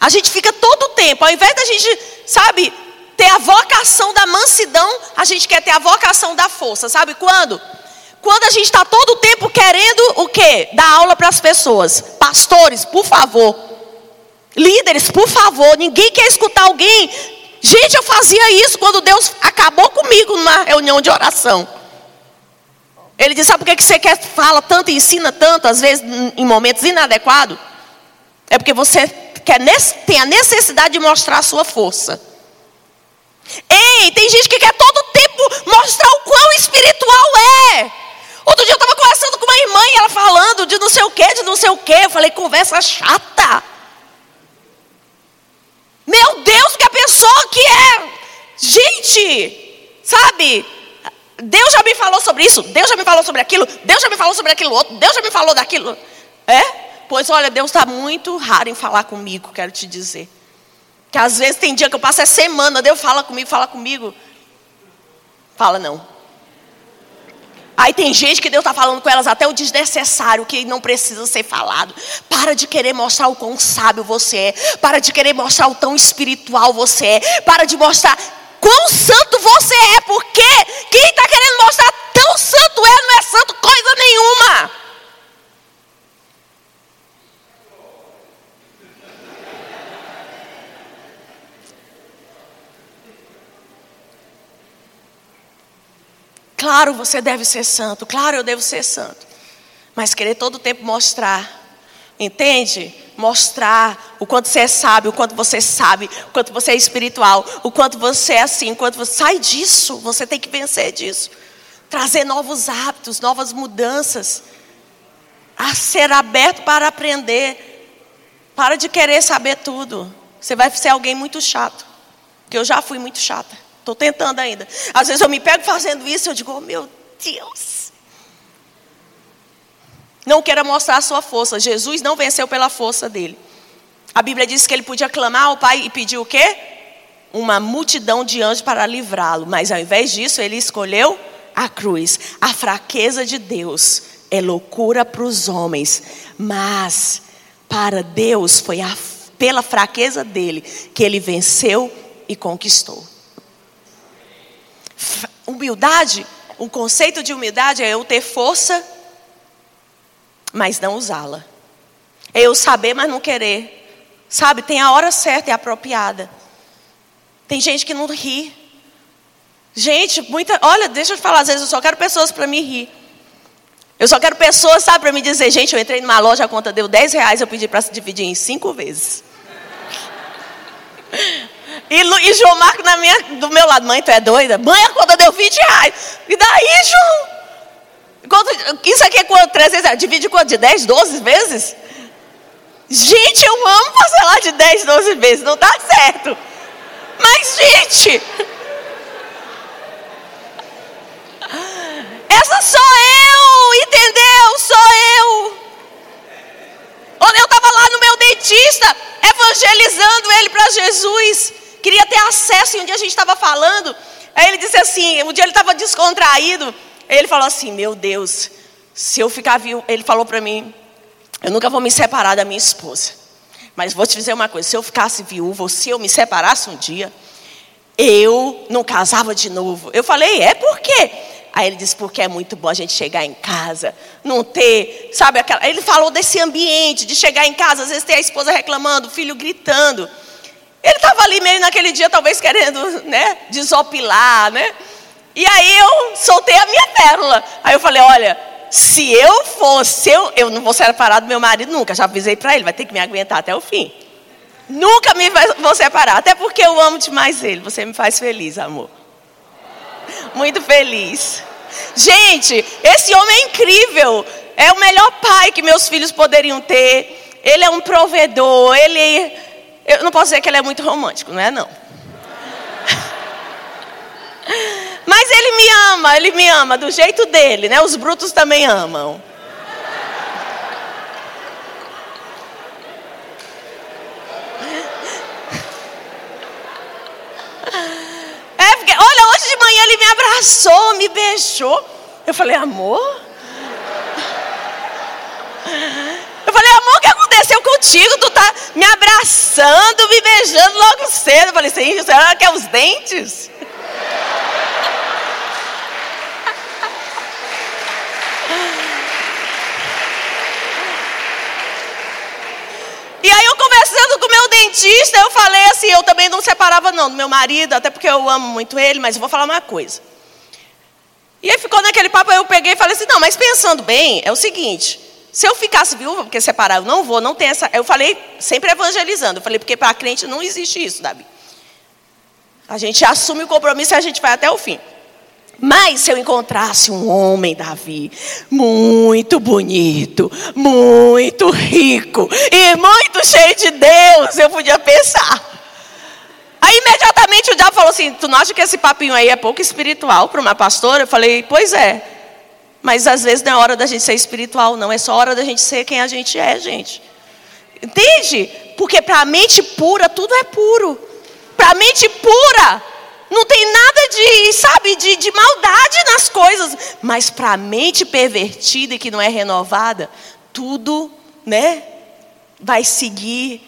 A gente fica todo o tempo, ao invés da gente, sabe, ter a vocação da mansidão, a gente quer ter a vocação da força. Sabe quando? Quando a gente está todo o tempo querendo o quê? Dar aula para as pessoas. Pastores, por favor. Líderes, por favor. Ninguém quer escutar alguém. Gente, eu fazia isso quando Deus acabou comigo numa reunião de oração. Ele disse: Sabe por que você quer, fala tanto e ensina tanto, às vezes em momentos inadequados? É porque você quer, tem a necessidade de mostrar a sua força. Ei, tem gente que quer todo tempo mostrar o quão espiritual é. Outro dia eu estava conversando com uma irmã e ela falando de não sei o que, de não sei o que. Eu falei, conversa chata. Meu Deus, que a pessoa que é. Gente, sabe? Deus já me falou sobre isso, Deus já me falou sobre aquilo, Deus já me falou sobre aquilo outro, Deus já me falou daquilo. É? Pois olha, Deus está muito raro em falar comigo, quero te dizer. Que às vezes tem dia que eu passo a semana, Deus fala comigo, fala comigo. Fala não. Aí tem gente que Deus está falando com elas até o desnecessário, que não precisa ser falado. Para de querer mostrar o quão sábio você é. Para de querer mostrar o tão espiritual você é. Para de mostrar quão santo você é. Porque quem está querendo mostrar tão santo é, não é santo coisa nenhuma. Claro, você deve ser santo. Claro, eu devo ser santo. Mas querer todo o tempo mostrar. Entende? Mostrar o quanto você é sábio, o quanto você sabe, o quanto você é espiritual, o quanto você é assim, o quanto você sai disso. Você tem que vencer disso. Trazer novos hábitos, novas mudanças. A ser aberto para aprender. Para de querer saber tudo. Você vai ser alguém muito chato. Que eu já fui muito chata. Estou tentando ainda. Às vezes eu me pego fazendo isso eu digo, oh, meu Deus. Não queira mostrar a sua força. Jesus não venceu pela força dele. A Bíblia diz que ele podia clamar ao Pai e pedir o quê? Uma multidão de anjos para livrá-lo. Mas ao invés disso, ele escolheu a cruz. A fraqueza de Deus é loucura para os homens. Mas para Deus foi a, pela fraqueza dele que ele venceu e conquistou. Humildade, um conceito de humildade é eu ter força, mas não usá-la. É eu saber, mas não querer. Sabe, tem a hora certa e apropriada. Tem gente que não ri. Gente, muita. Olha, deixa eu falar, às vezes eu só quero pessoas para me rir. Eu só quero pessoas, sabe, para me dizer, gente, eu entrei numa loja, a conta deu 10 reais, eu pedi para se dividir em cinco vezes. E, Lu, e João Marco na minha, do meu lado, mãe, tu é doida? Mãe, a conta deu 20 reais. E daí, João? Quanto, isso aqui é quanto? 300 reais. Divide quanto? De 10, 12 vezes? Gente, eu amo parcelar de 10, 12 vezes. Não dá certo. Mas, gente. Essa sou eu, entendeu? Sou eu. Quando eu estava lá no meu dentista, evangelizando ele para Jesus queria ter acesso. E um dia a gente estava falando, aí ele disse assim: um dia ele estava descontraído. Ele falou assim: Meu Deus, se eu ficar vivo, ele falou para mim: Eu nunca vou me separar da minha esposa. Mas vou te dizer uma coisa: se eu ficasse viúvo, se eu me separasse um dia, eu não casava de novo. Eu falei: É por quê? Aí ele disse, porque é muito bom a gente chegar em casa, não ter, sabe, aquela... ele falou desse ambiente, de chegar em casa, às vezes ter a esposa reclamando, o filho gritando. Ele estava ali meio naquele dia, talvez querendo, né, desopilar, né? E aí eu soltei a minha pérola. Aí eu falei, olha, se eu fosse, eu, eu não vou separar do meu marido nunca. Já avisei para ele, vai ter que me aguentar até o fim. Nunca me vou separar, até porque eu amo demais ele. Você me faz feliz, amor. Muito feliz. Gente, esse homem é incrível. É o melhor pai que meus filhos poderiam ter. Ele é um provedor, ele eu não posso dizer que ele é muito romântico, não é não. Mas ele me ama, ele me ama do jeito dele, né? Os brutos também amam. É porque, olha, hoje de manhã ele me abraçou, me beijou. Eu falei, amor? Amor, o que aconteceu contigo? Tu tá me abraçando, me beijando logo cedo. Eu falei, sim, será que é os dentes? E aí eu conversando com o meu dentista, eu falei assim, eu também não separava não do meu marido, até porque eu amo muito ele, mas eu vou falar uma coisa. E aí ficou naquele papo, eu peguei e falei assim, não, mas pensando bem, é o seguinte, Se eu ficasse viúva, porque separar eu não vou, não tem essa. Eu falei, sempre evangelizando. Eu falei, porque para crente não existe isso, Davi. A gente assume o compromisso e a gente vai até o fim. Mas se eu encontrasse um homem, Davi, muito bonito, muito rico e muito cheio de Deus, eu podia pensar. Aí imediatamente o diabo falou assim: Tu não acha que esse papinho aí é pouco espiritual para uma pastora? Eu falei: Pois é. Mas às vezes não é hora da gente ser espiritual, não. É só hora da gente ser quem a gente é, gente. Entende? Porque para a mente pura, tudo é puro. Para a mente pura, não tem nada de, sabe, de, de maldade nas coisas. Mas para a mente pervertida e que não é renovada, tudo, né, vai seguir,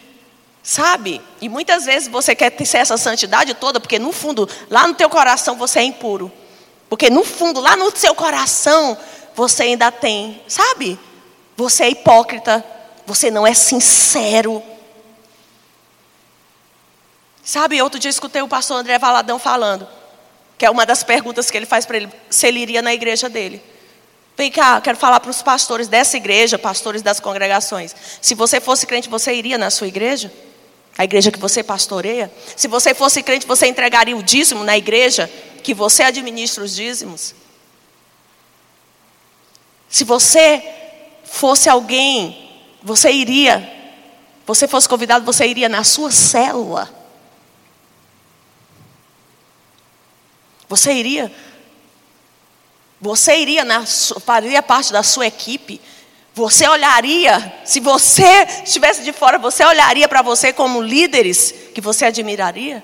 sabe? E muitas vezes você quer ter essa santidade toda, porque no fundo, lá no teu coração você é impuro. Porque no fundo, lá no seu coração, você ainda tem, sabe? Você é hipócrita, você não é sincero. Sabe, outro dia escutei o pastor André Valadão falando, que é uma das perguntas que ele faz para ele, se ele iria na igreja dele. Vem cá, quero falar para os pastores dessa igreja, pastores das congregações. Se você fosse crente, você iria na sua igreja? A igreja que você pastoreia? Se você fosse crente, você entregaria o dízimo na igreja que você administra os dízimos? Se você fosse alguém, você iria, você fosse convidado, você iria na sua célula. Você iria, você iria na, faria parte da sua equipe. Você olharia, se você estivesse de fora, você olharia para você como líderes que você admiraria?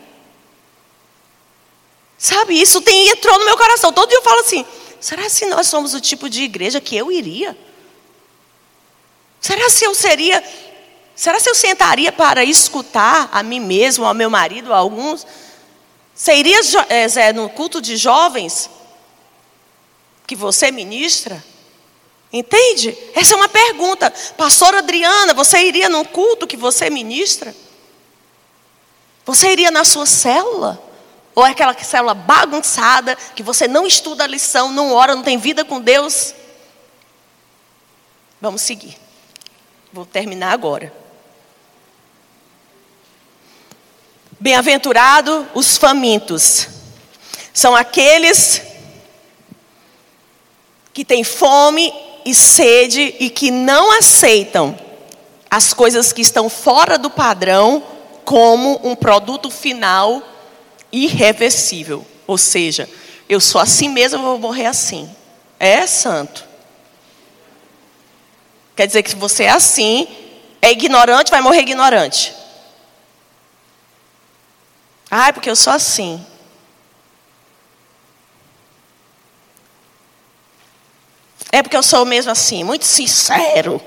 Sabe, isso tem, entrou no meu coração. Todo dia eu falo assim: será se nós somos o tipo de igreja que eu iria? Será se eu seria, será se eu sentaria para escutar a mim mesmo, ao meu marido, a alguns? Eh, Zé, no culto de jovens que você ministra? Entende? Essa é uma pergunta. Pastor Adriana, você iria no culto que você ministra? Você iria na sua célula? Ou é aquela célula bagunçada, que você não estuda a lição, não ora, não tem vida com Deus? Vamos seguir. Vou terminar agora. Bem-aventurado os famintos. São aqueles que têm fome e sede e que não aceitam as coisas que estão fora do padrão como um produto final irreversível. Ou seja, eu sou assim mesmo, eu vou morrer assim. É santo. Quer dizer que se você é assim, é ignorante, vai morrer ignorante. Ah, porque eu sou assim. É porque eu sou mesmo assim, muito sincero.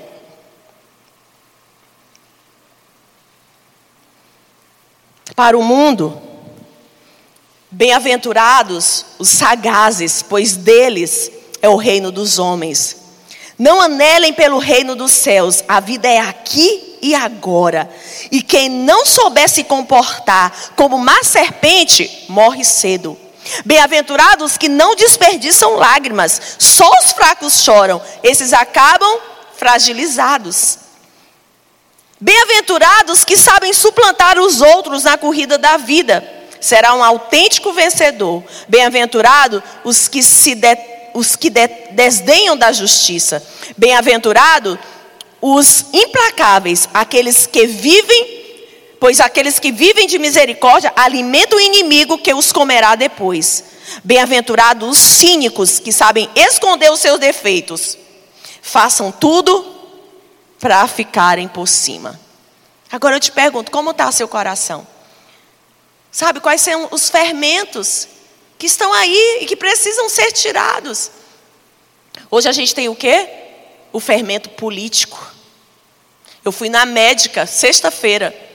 Para o mundo, Bem-aventurados os sagazes, pois deles é o reino dos homens. Não anelem pelo reino dos céus, a vida é aqui e agora. E quem não souber se comportar como uma serpente, morre cedo. Bem-aventurados que não desperdiçam lágrimas, só os fracos choram, esses acabam fragilizados. Bem-aventurados que sabem suplantar os outros na corrida da vida será um autêntico vencedor. Bem-aventurado os que se de, os que de, desdenham da justiça. Bem-aventurado os implacáveis, aqueles que vivem, pois aqueles que vivem de misericórdia alimentam o inimigo que os comerá depois. Bem-aventurados os cínicos que sabem esconder os seus defeitos. Façam tudo para ficarem por cima. Agora eu te pergunto, como está seu coração? Sabe quais são os fermentos que estão aí e que precisam ser tirados? Hoje a gente tem o quê? O fermento político. Eu fui na médica sexta-feira.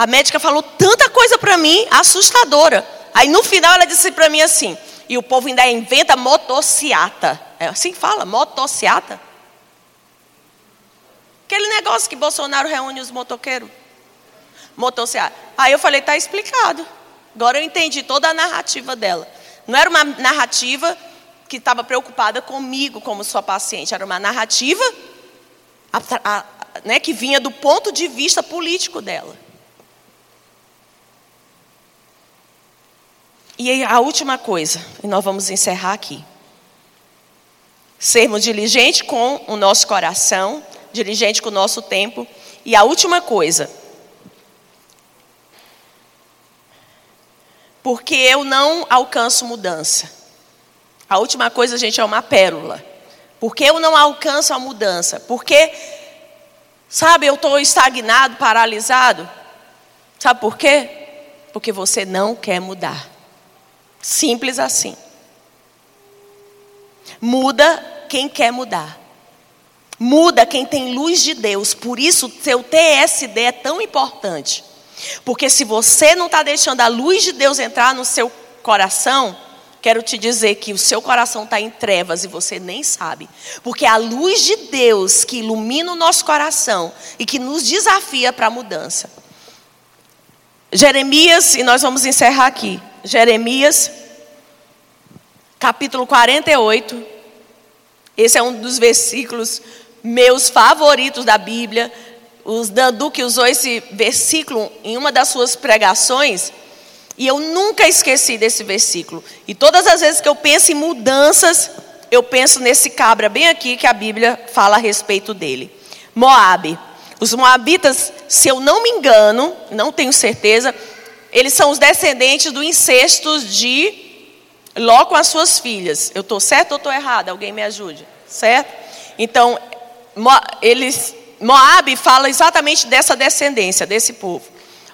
A médica falou tanta coisa para mim, assustadora. Aí no final ela disse para mim assim: e o povo ainda inventa motociata. É assim que fala, motociata. Aquele negócio que Bolsonaro reúne os motoqueiros motocicleta. Aí eu falei, tá explicado. Agora eu entendi toda a narrativa dela. Não era uma narrativa que estava preocupada comigo como sua paciente, era uma narrativa a, a, né, que vinha do ponto de vista político dela. E a última coisa, e nós vamos encerrar aqui. Sermos diligentes com o nosso coração, diligente com o nosso tempo. E a última coisa, porque eu não alcanço mudança. A última coisa, gente, é uma pérola. Porque eu não alcanço a mudança? Porque, sabe, eu estou estagnado, paralisado. Sabe por quê? Porque você não quer mudar. Simples assim. Muda quem quer mudar. Muda quem tem luz de Deus. Por isso, seu TSD é tão importante. Porque se você não está deixando a luz de Deus entrar no seu coração, quero te dizer que o seu coração está em trevas e você nem sabe. Porque a luz de Deus que ilumina o nosso coração e que nos desafia para a mudança. Jeremias, e nós vamos encerrar aqui. Jeremias, capítulo 48. Esse é um dos versículos meus favoritos da Bíblia. O Danduque usou esse versículo em uma das suas pregações. E eu nunca esqueci desse versículo. E todas as vezes que eu penso em mudanças, eu penso nesse cabra bem aqui que a Bíblia fala a respeito dele. Moabe. Os moabitas, se eu não me engano, não tenho certeza, eles são os descendentes do incesto de Ló com as suas filhas. Eu estou certo ou estou errada? Alguém me ajude. Certo? Então, eles, Moab fala exatamente dessa descendência, desse povo.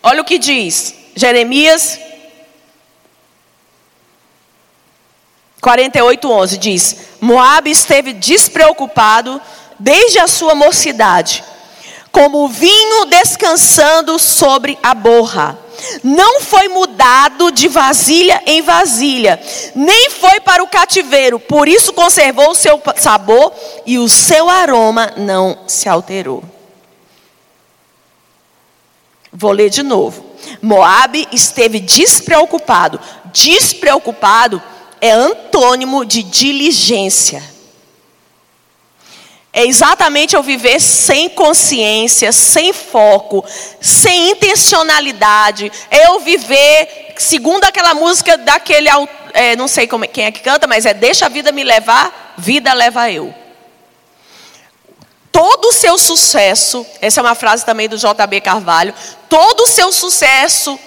Olha o que diz Jeremias 48, 11. Diz: Moab esteve despreocupado desde a sua mocidade, como o vinho descansando sobre a borra não foi mudado de vasilha em vasilha, nem foi para o cativeiro, por isso conservou o seu sabor e o seu aroma não se alterou. Vou ler de novo. Moabe esteve despreocupado. Despreocupado é antônimo de diligência é exatamente eu viver sem consciência, sem foco, sem intencionalidade. É eu viver segundo aquela música daquele, é, não sei como, é, quem é que canta, mas é Deixa a vida me levar, vida leva eu. Todo o seu sucesso, essa é uma frase também do JB Carvalho, todo o seu sucesso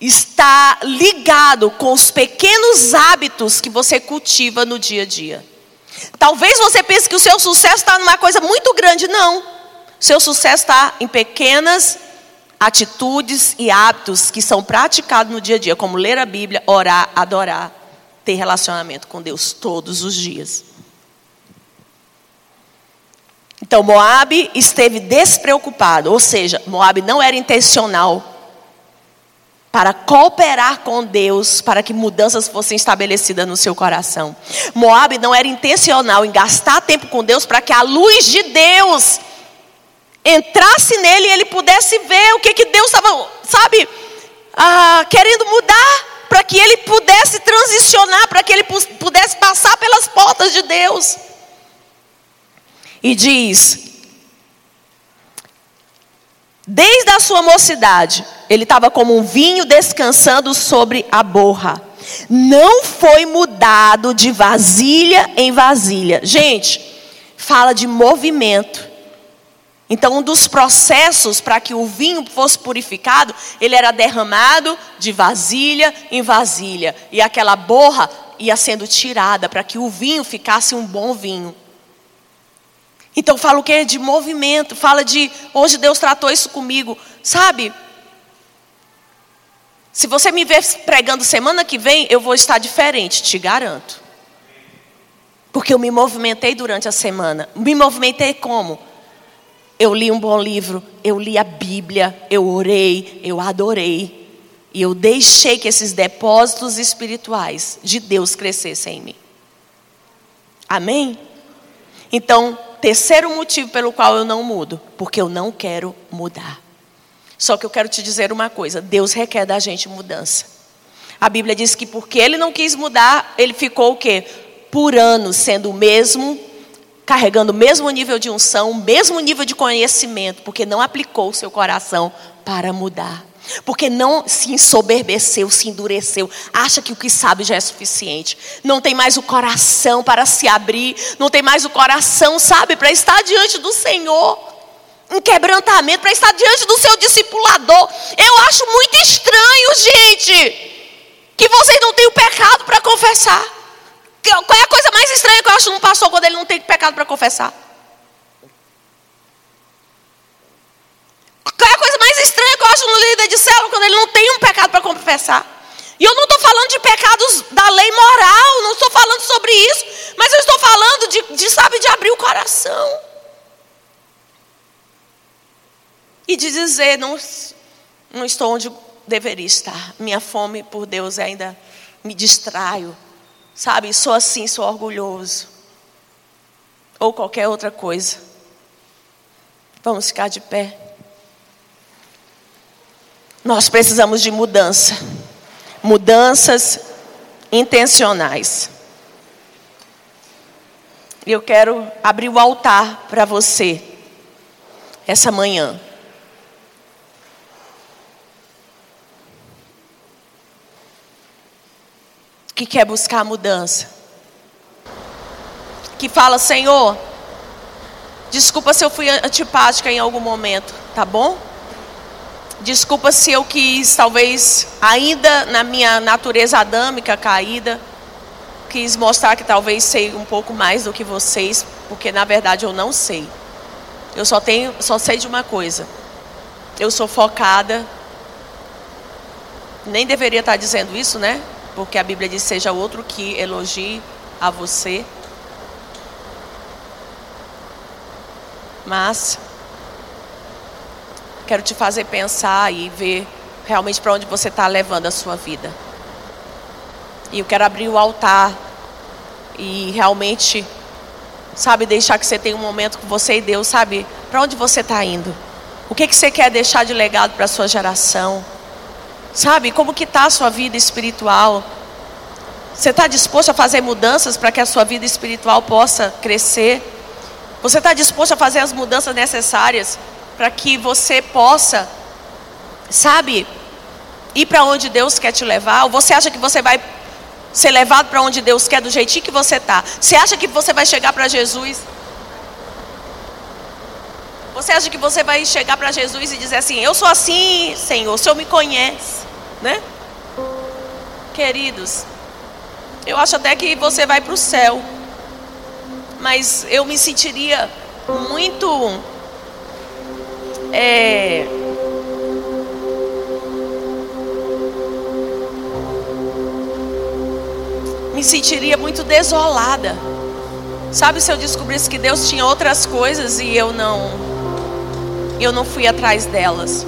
está ligado com os pequenos hábitos que você cultiva no dia a dia. Talvez você pense que o seu sucesso está numa coisa muito grande. Não. Seu sucesso está em pequenas atitudes e hábitos que são praticados no dia a dia, como ler a Bíblia, orar, adorar, ter relacionamento com Deus todos os dias. Então Moabe esteve despreocupado, ou seja, Moabe não era intencional para cooperar com Deus para que mudanças fossem estabelecidas no seu coração. Moab não era intencional em gastar tempo com Deus para que a luz de Deus entrasse nele e ele pudesse ver o que, que Deus estava, sabe, ah, querendo mudar, para que ele pudesse transicionar, para que ele pudesse passar pelas portas de Deus. E diz: Desde a sua mocidade, ele estava como um vinho descansando sobre a borra. Não foi mudado de vasilha em vasilha. Gente, fala de movimento. Então, um dos processos para que o vinho fosse purificado, ele era derramado de vasilha em vasilha. E aquela borra ia sendo tirada para que o vinho ficasse um bom vinho. Então fala o que? De movimento, fala de hoje Deus tratou isso comigo. Sabe? Se você me ver pregando semana que vem, eu vou estar diferente, te garanto. Porque eu me movimentei durante a semana. Me movimentei como? Eu li um bom livro, eu li a Bíblia, eu orei, eu adorei. E eu deixei que esses depósitos espirituais de Deus crescessem em mim. Amém? Então, terceiro motivo pelo qual eu não mudo, porque eu não quero mudar. Só que eu quero te dizer uma coisa: Deus requer da gente mudança. A Bíblia diz que porque ele não quis mudar, ele ficou o quê? Por anos sendo o mesmo, carregando o mesmo nível de unção, o mesmo nível de conhecimento, porque não aplicou o seu coração para mudar. Porque não se ensoberbeceu, se endureceu, acha que o que sabe já é suficiente. Não tem mais o coração para se abrir, não tem mais o coração, sabe, para estar diante do Senhor. Um quebrantamento, para estar diante do seu discipulador. Eu acho muito estranho, gente, que vocês não o pecado para confessar. Qual é a coisa mais estranha que eu acho num pastor quando ele não tem pecado para confessar? Qual é a coisa mais estranha que eu acho no líder de célula quando ele não tem um pecado para confessar? E eu não estou falando de pecados da lei moral, não estou falando sobre isso, mas eu estou falando de, de, sabe, de abrir o coração. E de dizer, não, não estou onde deveria estar. Minha fome por Deus ainda me distraio. Sabe, sou assim, sou orgulhoso. Ou qualquer outra coisa. Vamos ficar de pé. Nós precisamos de mudança. Mudanças intencionais. E eu quero abrir o altar para você essa manhã. Que quer buscar a mudança. Que fala, Senhor, desculpa se eu fui antipática em algum momento, tá bom? Desculpa se eu quis, talvez, ainda na minha natureza adâmica caída, quis mostrar que talvez sei um pouco mais do que vocês, porque na verdade eu não sei. Eu só tenho, só sei de uma coisa. Eu sou focada. Nem deveria estar dizendo isso, né? Porque a Bíblia diz seja outro que elogie a você. Mas Quero te fazer pensar e ver realmente para onde você está levando a sua vida. E eu quero abrir o altar e realmente, sabe, deixar que você tenha um momento com você e Deus, sabe, para onde você está indo. O que, que você quer deixar de legado para a sua geração? Sabe, como que está a sua vida espiritual? Você está disposto a fazer mudanças para que a sua vida espiritual possa crescer? Você está disposto a fazer as mudanças necessárias para que você possa, sabe, ir para onde Deus quer te levar? Ou você acha que você vai ser levado para onde Deus quer do jeitinho que você está? Você acha que você vai chegar para Jesus? Você acha que você vai chegar para Jesus e dizer assim: Eu sou assim, Senhor, o Senhor me conhece, né? Queridos, eu acho até que você vai para o céu, mas eu me sentiria muito é, me sentiria muito desolada. Sabe se eu descobrisse que Deus tinha outras coisas e eu não eu não fui atrás delas.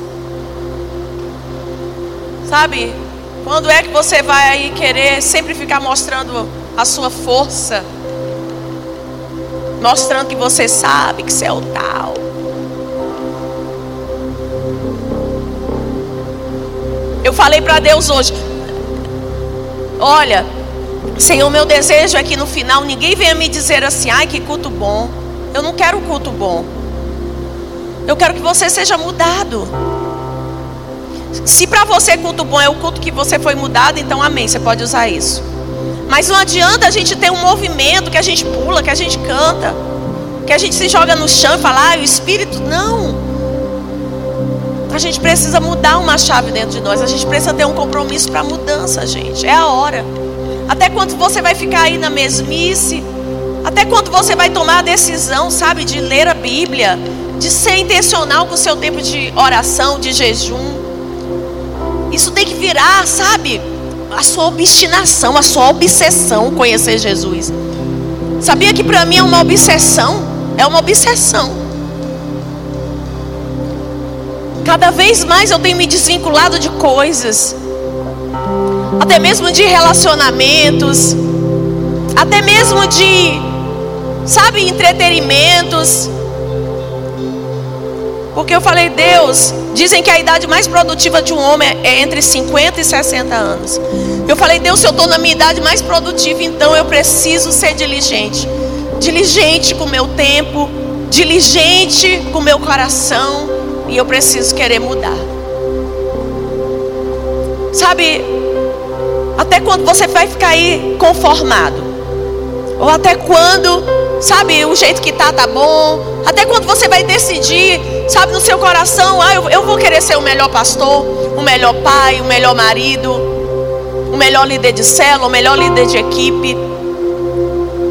Sabe? Quando é que você vai aí querer sempre ficar mostrando a sua força? Mostrando que você sabe que você é o tal. Eu falei para Deus hoje: Olha, Senhor, meu desejo é que no final ninguém venha me dizer assim: ai, que culto bom. Eu não quero culto bom. Eu quero que você seja mudado. Se para você culto bom é o culto que você foi mudado, então amém, você pode usar isso. Mas não adianta a gente ter um movimento que a gente pula, que a gente canta, que a gente se joga no chão e fala, ah, o Espírito. Não. A gente precisa mudar uma chave dentro de nós. A gente precisa ter um compromisso para mudança, gente. É a hora. Até quando você vai ficar aí na mesmice? Até quando você vai tomar a decisão, sabe, de ler a Bíblia, de ser intencional com o seu tempo de oração, de jejum? Isso tem que virar, sabe, a sua obstinação, a sua obsessão conhecer Jesus. Sabia que para mim é uma obsessão? É uma obsessão. Cada vez mais eu tenho me desvinculado de coisas, até mesmo de relacionamentos, até mesmo de, sabe, entretenimentos. Porque eu falei, Deus, dizem que a idade mais produtiva de um homem é entre 50 e 60 anos. Eu falei, Deus, se eu estou na minha idade mais produtiva, então eu preciso ser diligente. diligente com o meu tempo, diligente com o meu coração, e eu preciso querer mudar. Sabe, até quando você vai ficar aí conformado? Ou até quando, sabe, o jeito que tá tá bom? Até quando você vai decidir, sabe, no seu coração, ah, eu, eu vou querer ser o melhor pastor, o melhor pai, o melhor marido, o melhor líder de célula, o melhor líder de equipe.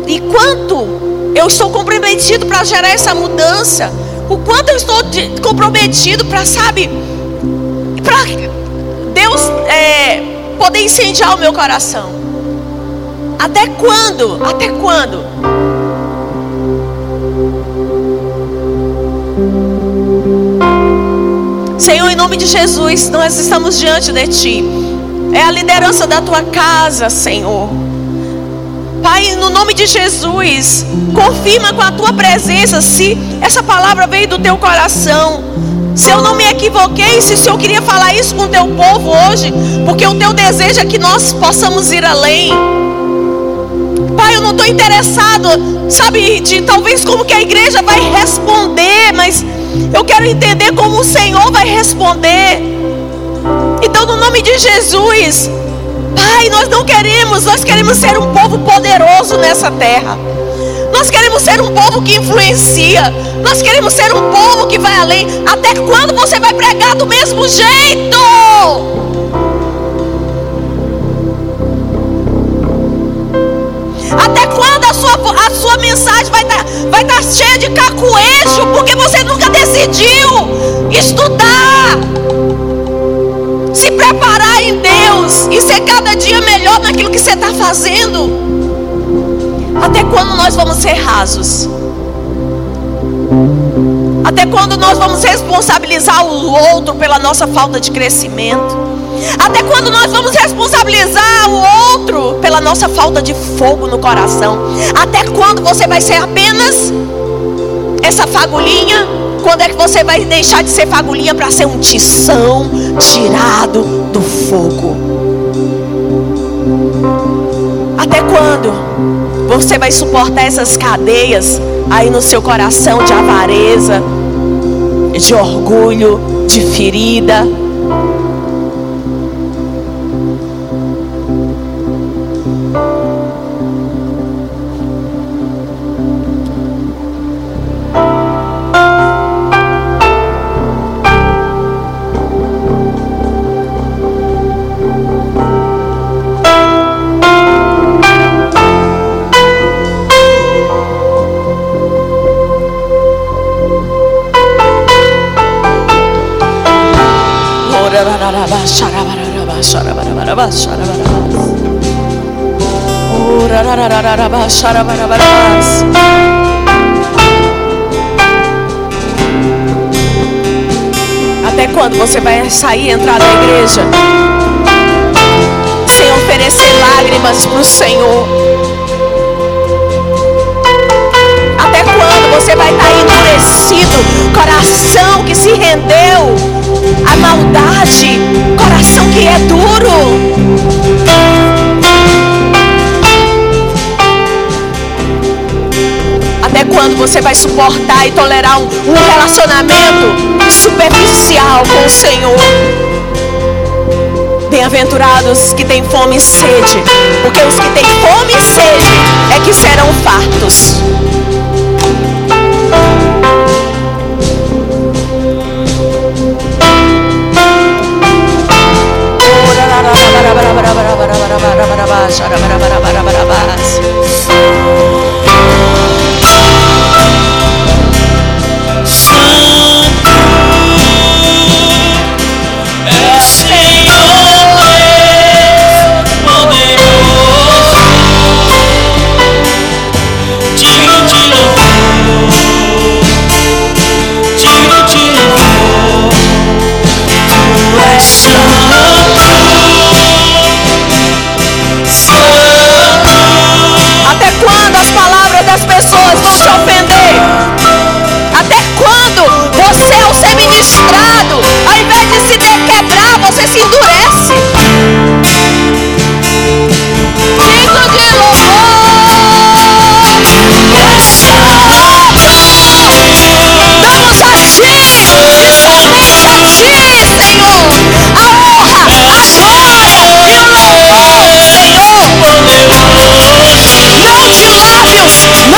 E quanto eu estou comprometido para gerar essa mudança? O quanto eu estou comprometido para, sabe, para Deus é, poder incendiar o meu coração? Até quando? Até quando? Senhor, em nome de Jesus, nós estamos diante de Ti. É a liderança da Tua casa, Senhor. Pai, no nome de Jesus, confirma com a tua presença se essa palavra veio do teu coração. Se eu não me equivoquei, se o Senhor queria falar isso com o teu povo hoje, porque o teu desejo é que nós possamos ir além. Pai, eu não estou interessado, sabe, de talvez como que a igreja vai responder, mas eu quero entender como o Senhor vai responder. Então, no nome de Jesus, Pai, nós não queremos, nós queremos ser um povo poderoso nessa terra. Nós queremos ser um povo que influencia. Nós queremos ser um povo que vai além. Até quando você vai pregar do mesmo jeito? Até quando a sua, a sua mensagem vai estar tá, vai tá cheia de cacuejo? Porque você nunca decidiu estudar se preparar em Deus e ser cada dia melhor naquilo que você está fazendo. Até quando nós vamos ser rasos? Até quando nós vamos responsabilizar o outro pela nossa falta de crescimento? Até quando nós vamos responsabilizar o outro pela nossa falta de fogo no coração? Até quando você vai ser apenas essa fagulhinha quando é que você vai deixar de ser fagulhinha para ser um tição tirado do fogo? Até quando você vai suportar essas cadeias aí no seu coração de avareza, de orgulho, de ferida? Você vai sair e entrar na igreja sem oferecer lágrimas para o Senhor? Até quando você vai estar endurecido, coração que se rendeu à maldade, coração que é duro? quando você vai suportar e tolerar um, relacionamento superficial com o Senhor. Bem-aventurados que têm fome e sede, porque os que têm fome e sede é que serão fartos.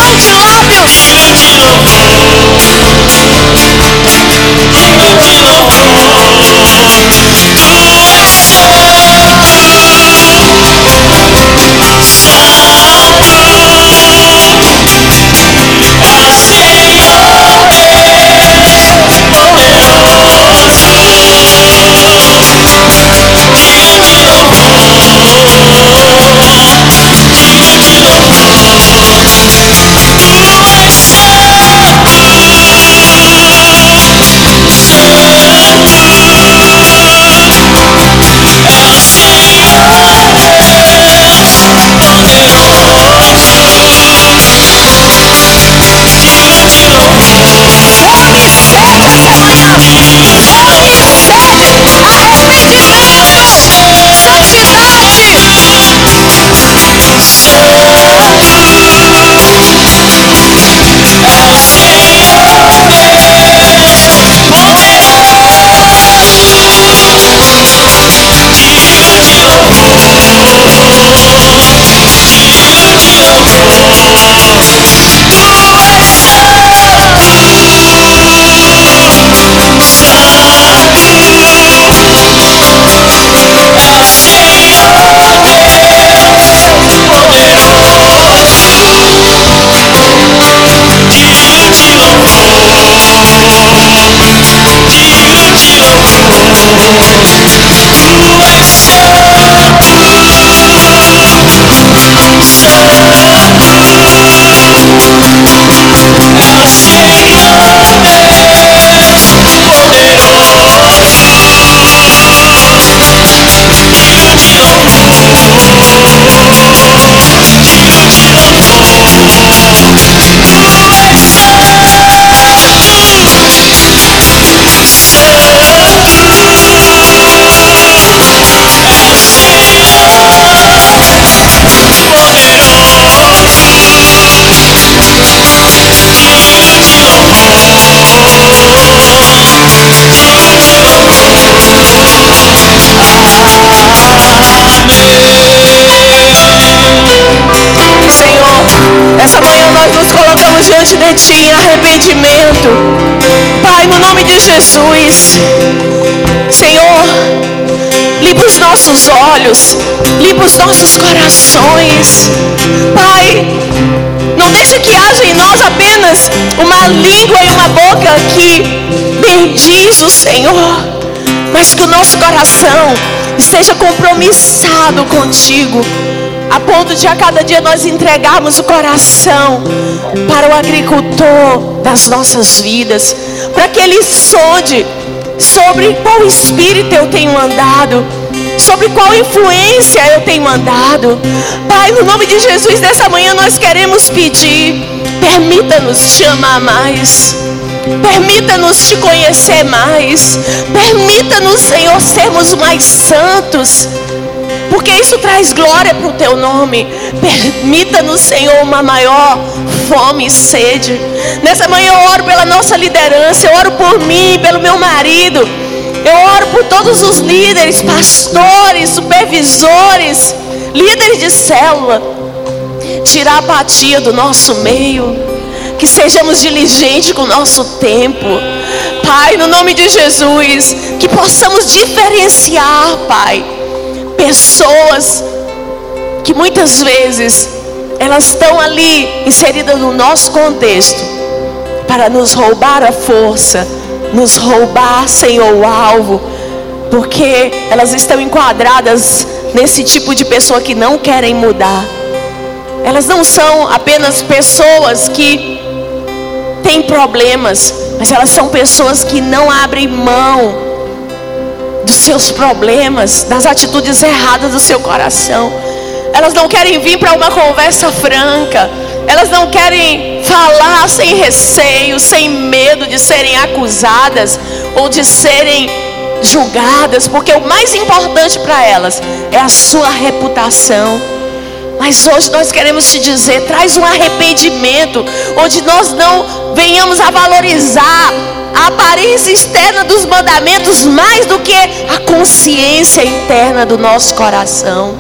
It's love you. Diante Ti em arrependimento. Pai, no nome de Jesus. Senhor, limpa os nossos olhos, limpa os nossos corações. Pai, não deixa que haja em nós apenas uma língua e uma boca que bendiz o Senhor, mas que o nosso coração esteja compromissado contigo a ponto de a cada dia nós entregarmos o coração para o agricultor das nossas vidas, para que ele sonde sobre qual espírito eu tenho andado, sobre qual influência eu tenho andado. Pai, no nome de Jesus, nessa manhã nós queremos pedir, permita-nos te amar mais. Permita-nos te conhecer mais. Permita-nos, Senhor, sermos mais santos porque isso traz glória para o teu nome. Permita-nos, Senhor, uma maior fome e sede. Nessa manhã eu oro pela nossa liderança, eu oro por mim, pelo meu marido. Eu oro por todos os líderes, pastores, supervisores, líderes de célula. Tirar a apatia do nosso meio. Que sejamos diligentes com o nosso tempo. Pai, no nome de Jesus, que possamos diferenciar, Pai pessoas que muitas vezes elas estão ali inseridas no nosso contexto para nos roubar a força, nos roubar, Senhor, o alvo, porque elas estão enquadradas nesse tipo de pessoa que não querem mudar. Elas não são apenas pessoas que têm problemas, mas elas são pessoas que não abrem mão dos seus problemas, das atitudes erradas do seu coração. Elas não querem vir para uma conversa franca. Elas não querem falar sem receio, sem medo de serem acusadas ou de serem julgadas, porque o mais importante para elas é a sua reputação. Mas hoje nós queremos te dizer: traz um arrependimento, onde nós não venhamos a valorizar a aparência externa dos mandamentos mais do que a consciência interna do nosso coração.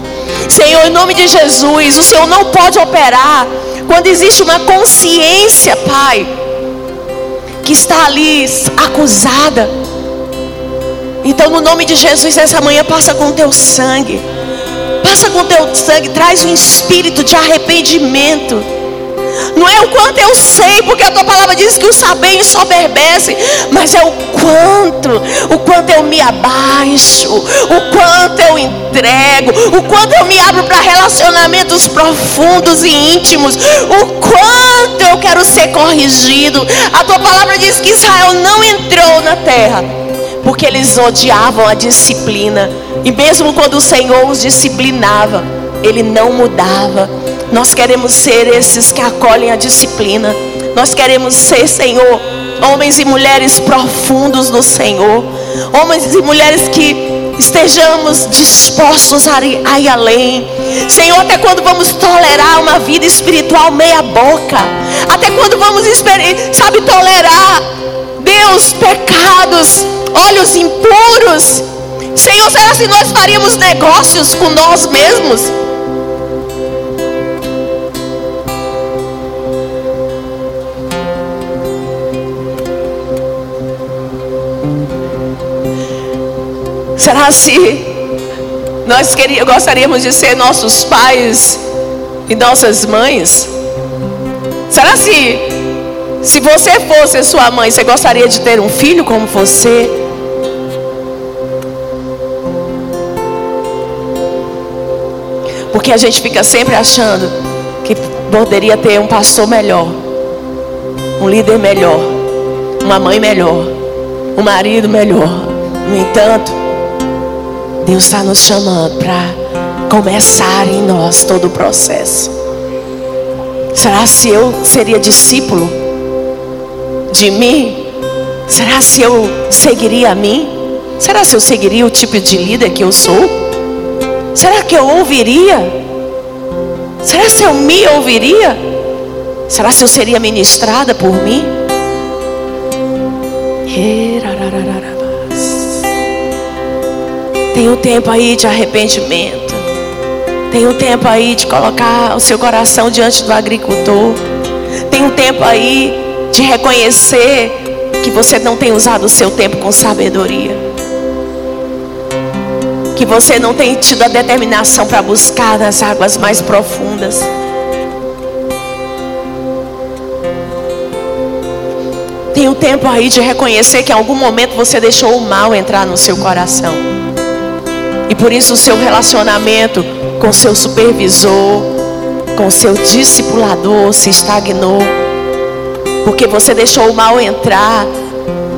Senhor, em nome de Jesus, o Senhor não pode operar quando existe uma consciência, Pai, que está ali acusada. Então, no nome de Jesus, nessa manhã, passa com o teu sangue. Passa com teu sangue, traz um espírito de arrependimento não é o quanto eu sei, porque a tua palavra diz que o saber ensoberbece, mas é o quanto, o quanto eu me abaixo, o quanto eu entrego, o quanto eu me abro para relacionamentos profundos e íntimos, o quanto eu quero ser corrigido. A tua palavra diz que Israel não entrou na terra porque eles odiavam a disciplina, e mesmo quando o Senhor os disciplinava, ele não mudava. Nós queremos ser esses que acolhem a disciplina. Nós queremos ser, Senhor, homens e mulheres profundos no Senhor. Homens e mulheres que estejamos dispostos a ir, a ir além. Senhor, até quando vamos tolerar uma vida espiritual meia boca? Até quando vamos, sabe, tolerar, Deus, pecados, olhos impuros? Senhor, será que nós faríamos negócios com nós mesmos? Será se nós queríamos, gostaríamos de ser nossos pais e nossas mães? Será se se você fosse sua mãe, você gostaria de ter um filho como você? Porque a gente fica sempre achando que poderia ter um pastor melhor, um líder melhor, uma mãe melhor, um marido melhor. No entanto, Deus está nos chamando para começar em nós todo o processo. Será se eu seria discípulo de mim? Será se eu seguiria a mim? Será se eu seguiria o tipo de líder que eu sou? Será que eu ouviria? Será se eu me ouviria? Será se eu seria ministrada por mim? Tem um tempo aí de arrependimento. Tem um tempo aí de colocar o seu coração diante do agricultor. Tem um tempo aí de reconhecer que você não tem usado o seu tempo com sabedoria. Que você não tem tido a determinação para buscar nas águas mais profundas. Tem um tempo aí de reconhecer que em algum momento você deixou o mal entrar no seu coração. E por isso o seu relacionamento com seu supervisor, com seu discipulador se estagnou. Porque você deixou o mal entrar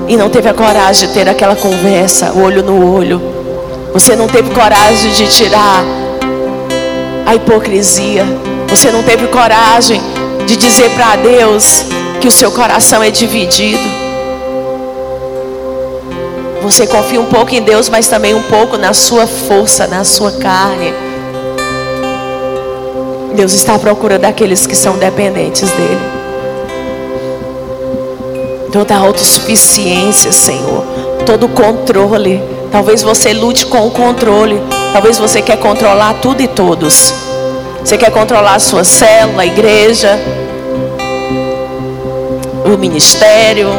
e não teve a coragem de ter aquela conversa, olho no olho. Você não teve coragem de tirar a hipocrisia. Você não teve coragem de dizer para Deus que o seu coração é dividido. Você confia um pouco em Deus, mas também um pouco na sua força, na sua carne. Deus está à procura daqueles que são dependentes dEle. Toda autossuficiência, Senhor. Todo controle. Talvez você lute com o controle. Talvez você quer controlar tudo e todos. Você quer controlar a sua célula, a igreja, o ministério.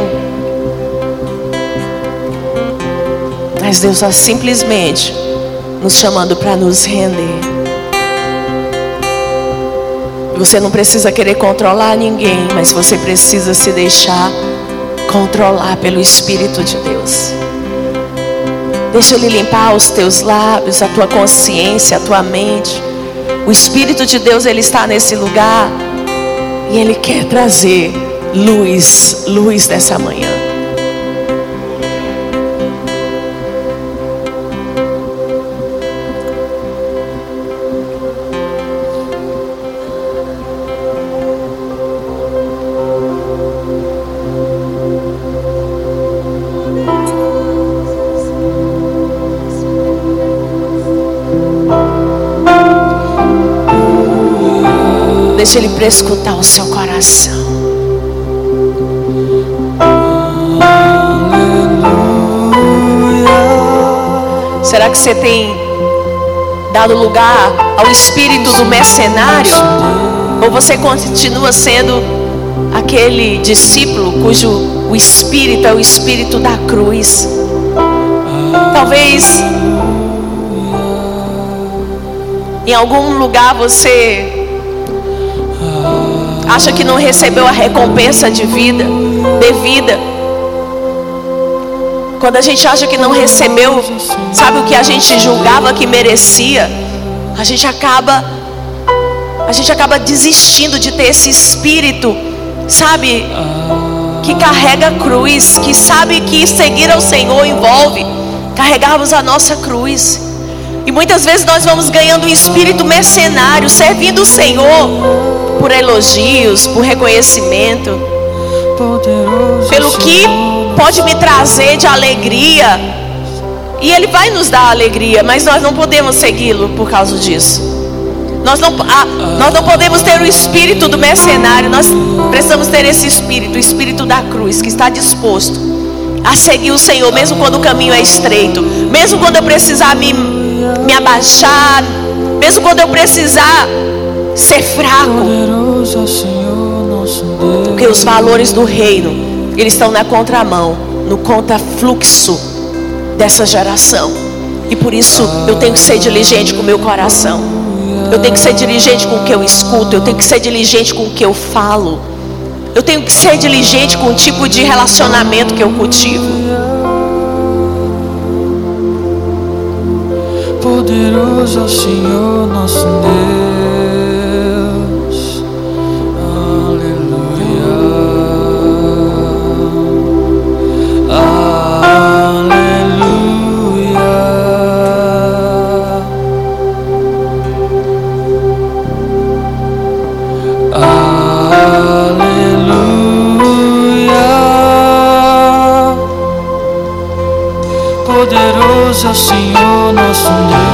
Mas Deus está simplesmente nos chamando para nos render. Você não precisa querer controlar ninguém, mas você precisa se deixar controlar pelo Espírito de Deus. Deixa Ele limpar os teus lábios, a tua consciência, a tua mente. O Espírito de Deus, Ele está nesse lugar e Ele quer trazer luz, luz dessa manhã. Ele para escutar o seu coração. Será que você tem dado lugar ao espírito do mercenário? Ou você continua sendo aquele discípulo cujo o espírito é o espírito da cruz? Talvez em algum lugar você acha que não recebeu a recompensa de vida devida. Quando a gente acha que não recebeu, sabe o que a gente julgava que merecia, a gente acaba a gente acaba desistindo de ter esse espírito, sabe, que carrega a cruz, que sabe que seguir ao Senhor envolve carregarmos a nossa cruz. E muitas vezes nós vamos ganhando um espírito mercenário, servindo o Senhor por elogios, por reconhecimento, pelo que pode me trazer de alegria. E Ele vai nos dar alegria, mas nós não podemos segui-lo por causa disso. Nós não, nós não podemos ter o espírito do mercenário, nós precisamos ter esse espírito, o espírito da cruz, que está disposto a seguir o Senhor, mesmo quando o caminho é estreito, mesmo quando eu precisar me, me abaixar, mesmo quando eu precisar ser fraco. Porque os valores do reino, eles estão na contramão, no contrafluxo dessa geração. E por isso eu tenho que ser diligente com o meu coração. Eu tenho que ser diligente com o que eu escuto, eu tenho que ser diligente com o que eu falo. Eu tenho que ser diligente com o tipo de relacionamento que eu cultivo. Poderoso é o Senhor nosso Deus. Senhor nosso Deus.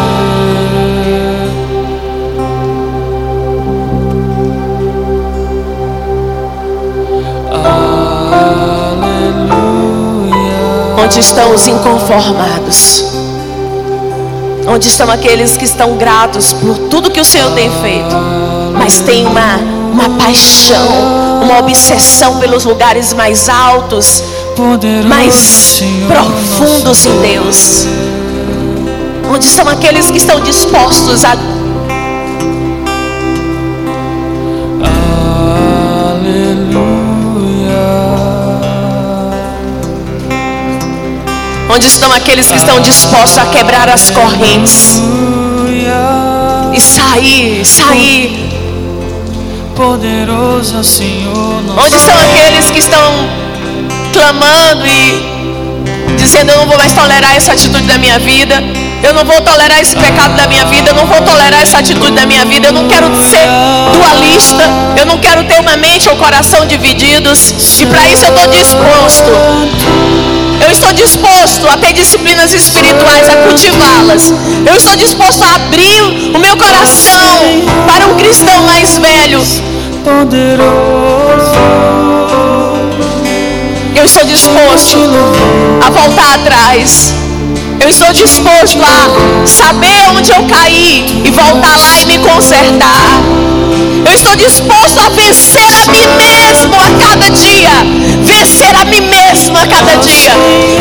Aleluia. Onde estão os inconformados? Onde estão aqueles que estão gratos por tudo que o Senhor tem feito, mas tem uma uma paixão, uma obsessão pelos lugares mais altos, mais profundos em Deus. Onde estão aqueles que estão dispostos a Aleluia. onde estão aqueles que estão dispostos a quebrar as correntes e sair, sair. Poderoso Senhor Onde estão aqueles que estão clamando e dizendo eu não vou mais tolerar essa atitude da minha vida. Eu não vou tolerar esse pecado da minha vida, eu não vou tolerar essa atitude da minha vida, eu não quero ser dualista, eu não quero ter uma mente ou coração divididos, e para isso eu estou disposto. Eu estou disposto a ter disciplinas espirituais, a cultivá-las. Eu estou disposto a abrir o meu coração para um cristão mais velho. Eu estou disposto a voltar atrás. Eu estou disposto a saber onde eu caí e voltar lá e me consertar. Eu estou disposto a vencer a mim mesmo a cada dia. Vencer a mim mesmo a cada dia.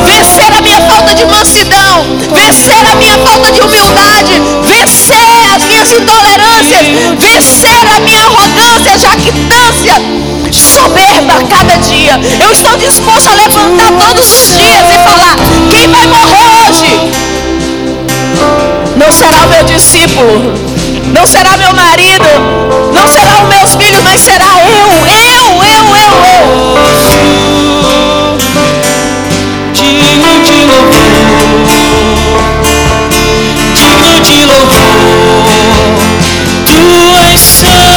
Vencer a minha falta de mansidão. Vencer a minha falta de humildade. Vencer as minhas intolerâncias. Vencer a minha arrogância, jactância soberba a cada dia. Eu estou disposto a levantar todos os dias e falar: quem vai morrer hoje? Não será o meu discípulo, não será meu marido, não será os meus filhos, mas será eu, eu, eu, eu, eu. Digno de louvor, digno de louvor, tu és santo,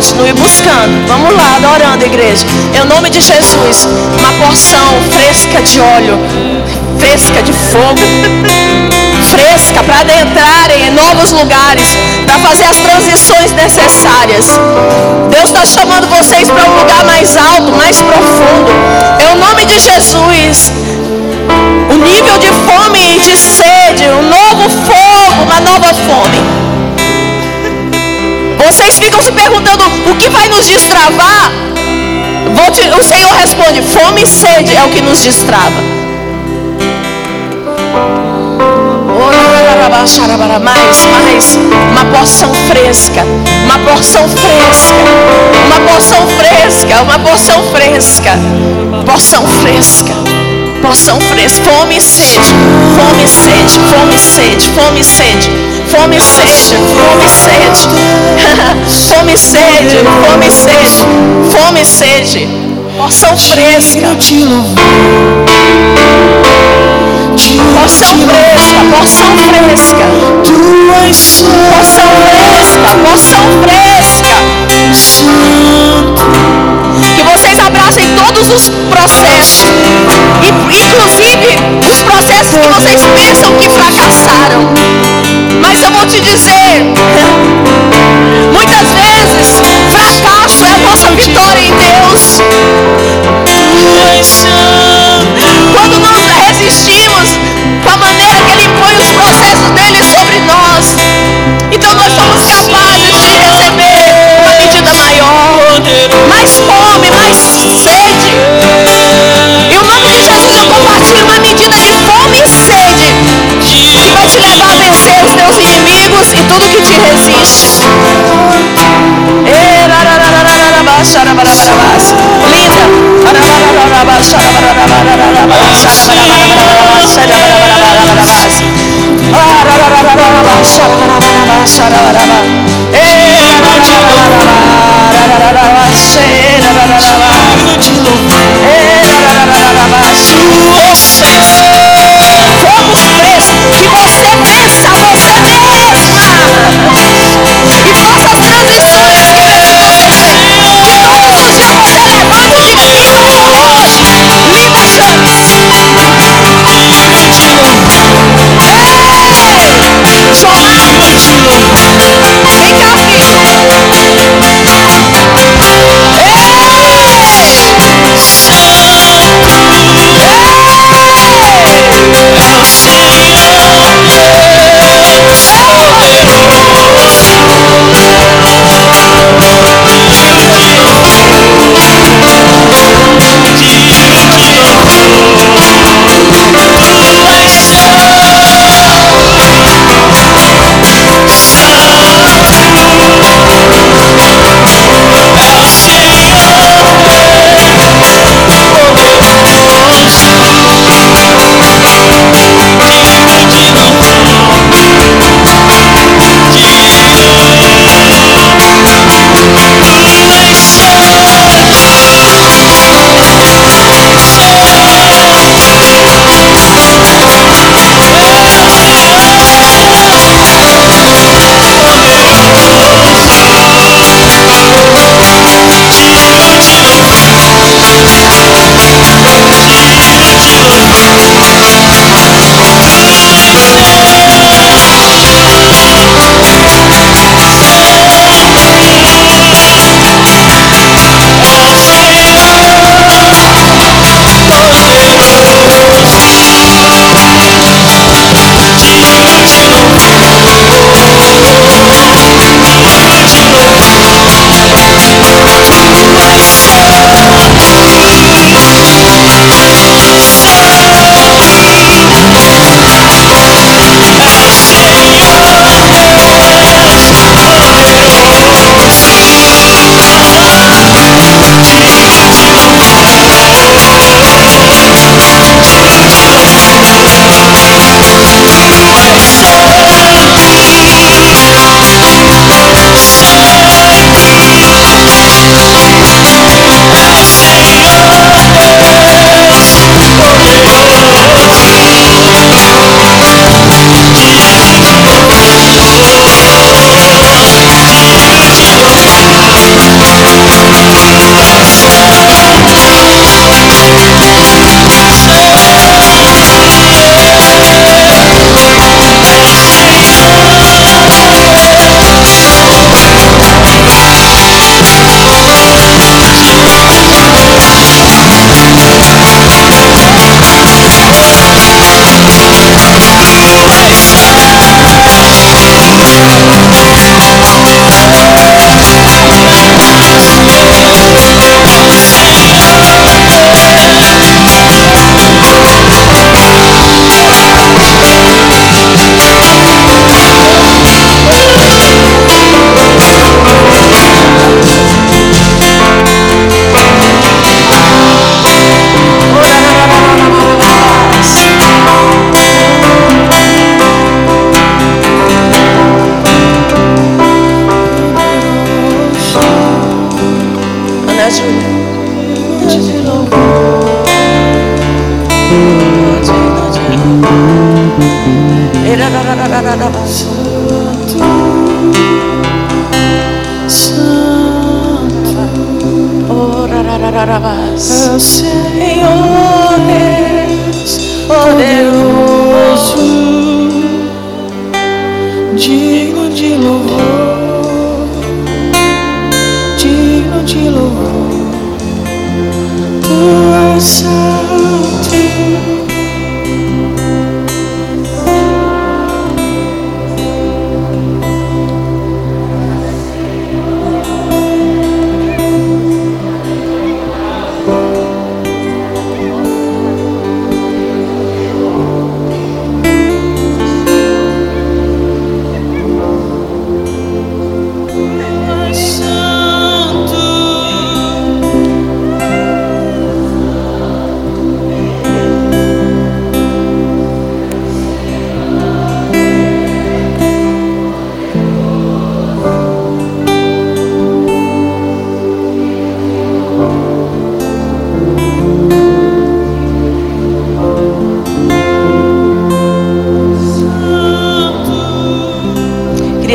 continue buscando. Vamos lá, adorando, igreja. Em nome de Jesus, uma porção fresca de óleo, fresca de fogo, fresca para adentrarem em novos lugares, para fazer as transições necessárias. Deus está chamando vocês para um lugar mais alto, mais profundo. Em nome de Jesus, o nível de fome e de sede, um novo fogo, uma nova fome. Vocês ficam se perguntando o que vai nos destravar? Te- o Senhor responde: fome e sede é o que nos destrava. Mais, mais, uma porção fresca, uma porção fresca, uma porção fresca, uma porção fresca, porção fresca, porção fresca, fome e sede, fome e sede, fome e sede, fome e sede, fome e sede, fome e sede, fome e sede, fome e sede, fome e sede, porção fresca, porção fresca, porção fresca. Porção fresca, porção fresca. Que vocês abracem todos os processos. Inclusive os processos que vocês pensam que fracassaram. Mas eu vou te dizer. Muitas vezes fracasso é a nossa vitória em Deus. Resiste. Linda. Digno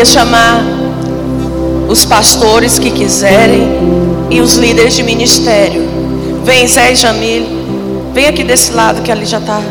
chamar os pastores que quiserem e os líderes de ministério. Vem, Zé e Jamil. Vem aqui desse lado que ali já está.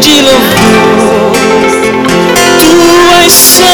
De louvor. Tu és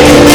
Ele.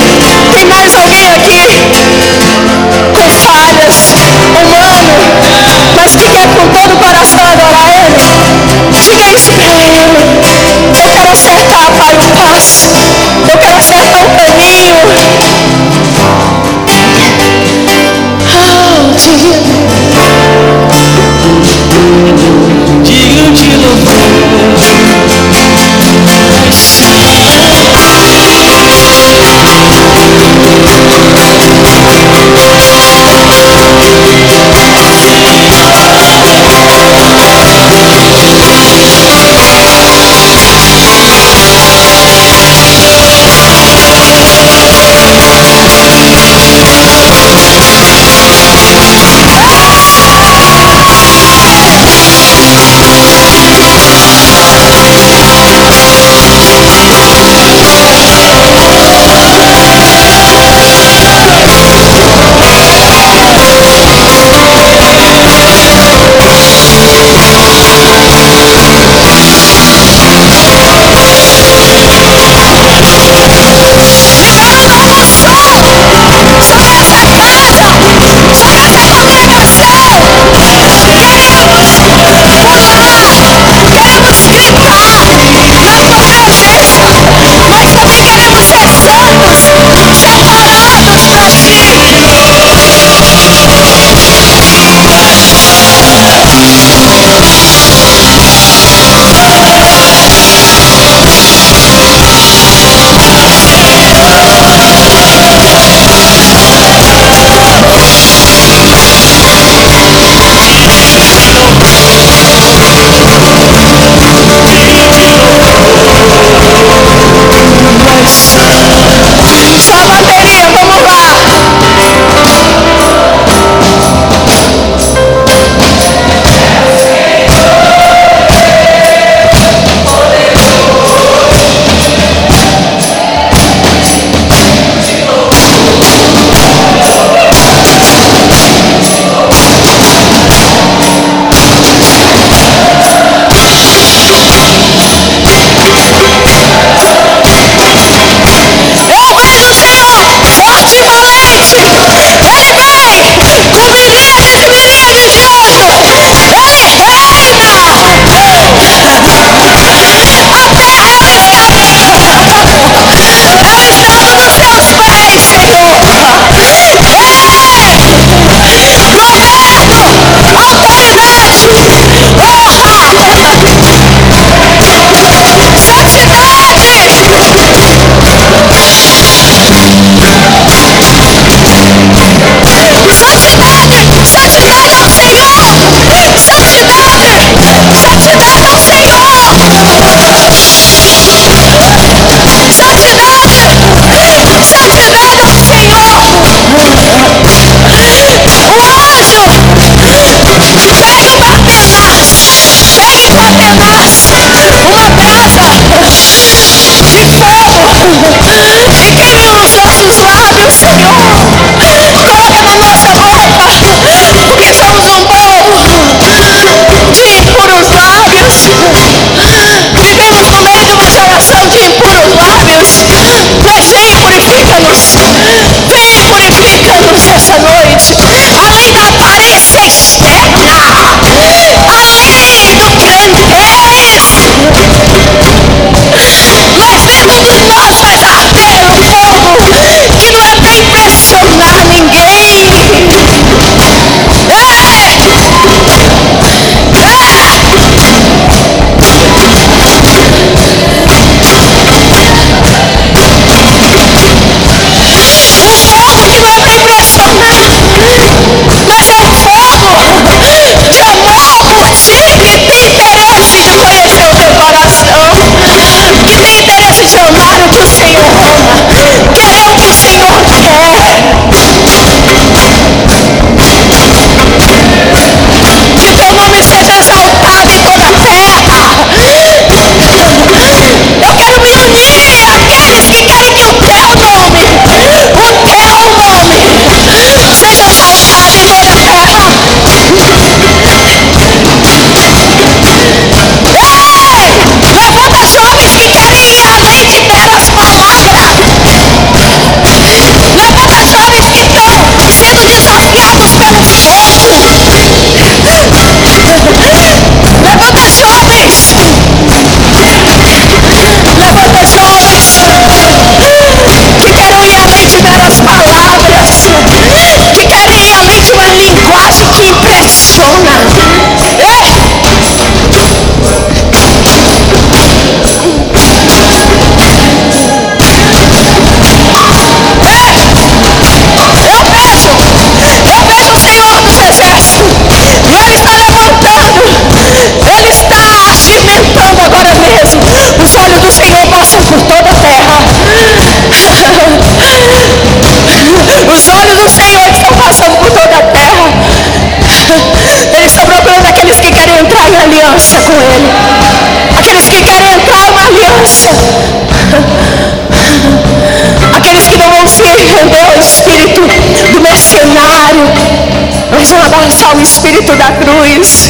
Cruz.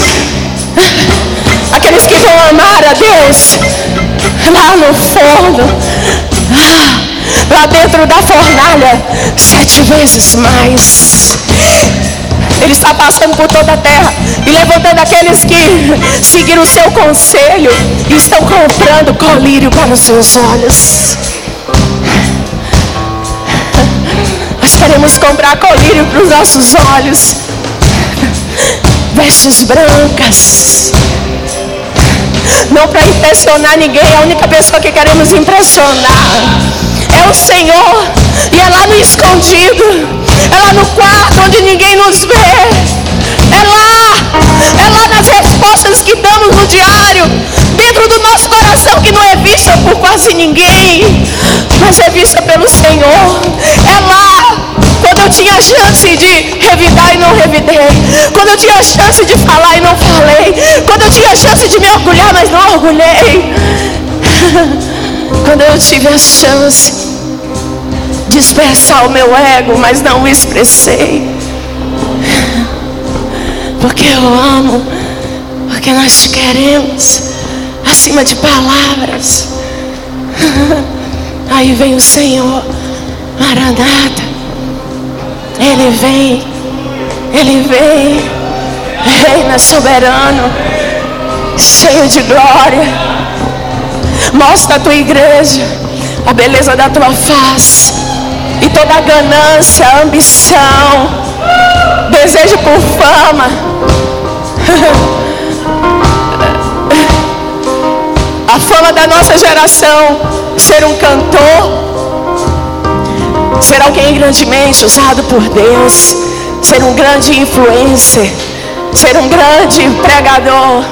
Aqueles que vão amar a Deus lá no forno, lá dentro da fornalha, sete vezes mais. Ele está passando por toda a terra e levantando aqueles que seguiram o seu conselho e estão comprando colírio para os seus olhos. Nós queremos comprar colírio para os nossos olhos, vestes brancas, não para impressionar ninguém, a única pessoa que queremos impressionar é o Senhor, e é lá no escondido, é lá no quarto onde ninguém nos vê. É lá, é lá nas respostas que damos no diário, dentro do nosso coração que não é vista por quase ninguém, mas é vista pelo Senhor. É lá eu tinha chance de revidar e não revidei, quando eu tinha chance de falar e não falei, quando eu tinha chance de me orgulhar, mas não orgulhei, quando eu tive a chance de expressar o meu ego, mas não o expressei. Porque eu amo, porque nós queremos, acima de palavras. Aí vem o Senhor, Maranata. Ele vem, Ele vem, reina soberano, cheio de glória. Mostra a tua igreja a beleza da tua face e toda ganância, ambição, desejo por fama. A fama da nossa geração, ser um cantor, ser alguém grandemente usado por Deus, ser um grande influencer, ser um grande pregador.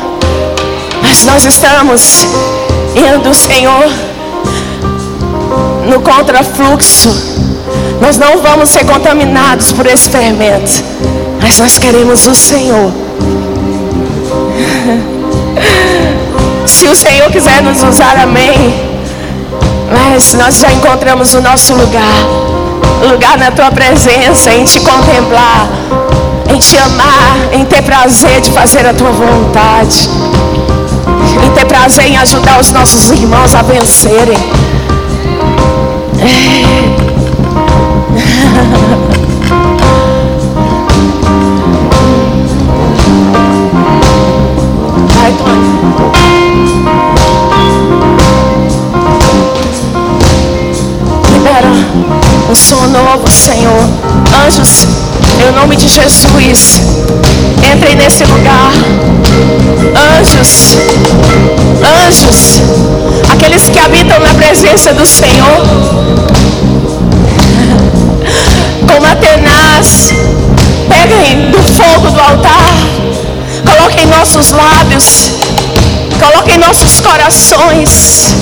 Mas nós estamos indo, Senhor, no contrafluxo nós não vamos ser contaminados por esse fermento, mas nós queremos o Senhor. Se o Senhor quiser nos usar, amém. Mas nós já encontramos o nosso lugar lugar na tua presença, em te contemplar, em te amar, em ter prazer de fazer a tua vontade, em ter prazer em ajudar os nossos irmãos a vencerem. É. Anjos, em nome de Jesus, entrem nesse lugar. Anjos, anjos, aqueles que habitam na presença do Senhor. Como Atenas, peguem do fogo do altar, coloquem nossos lábios, coloquem nossos corações.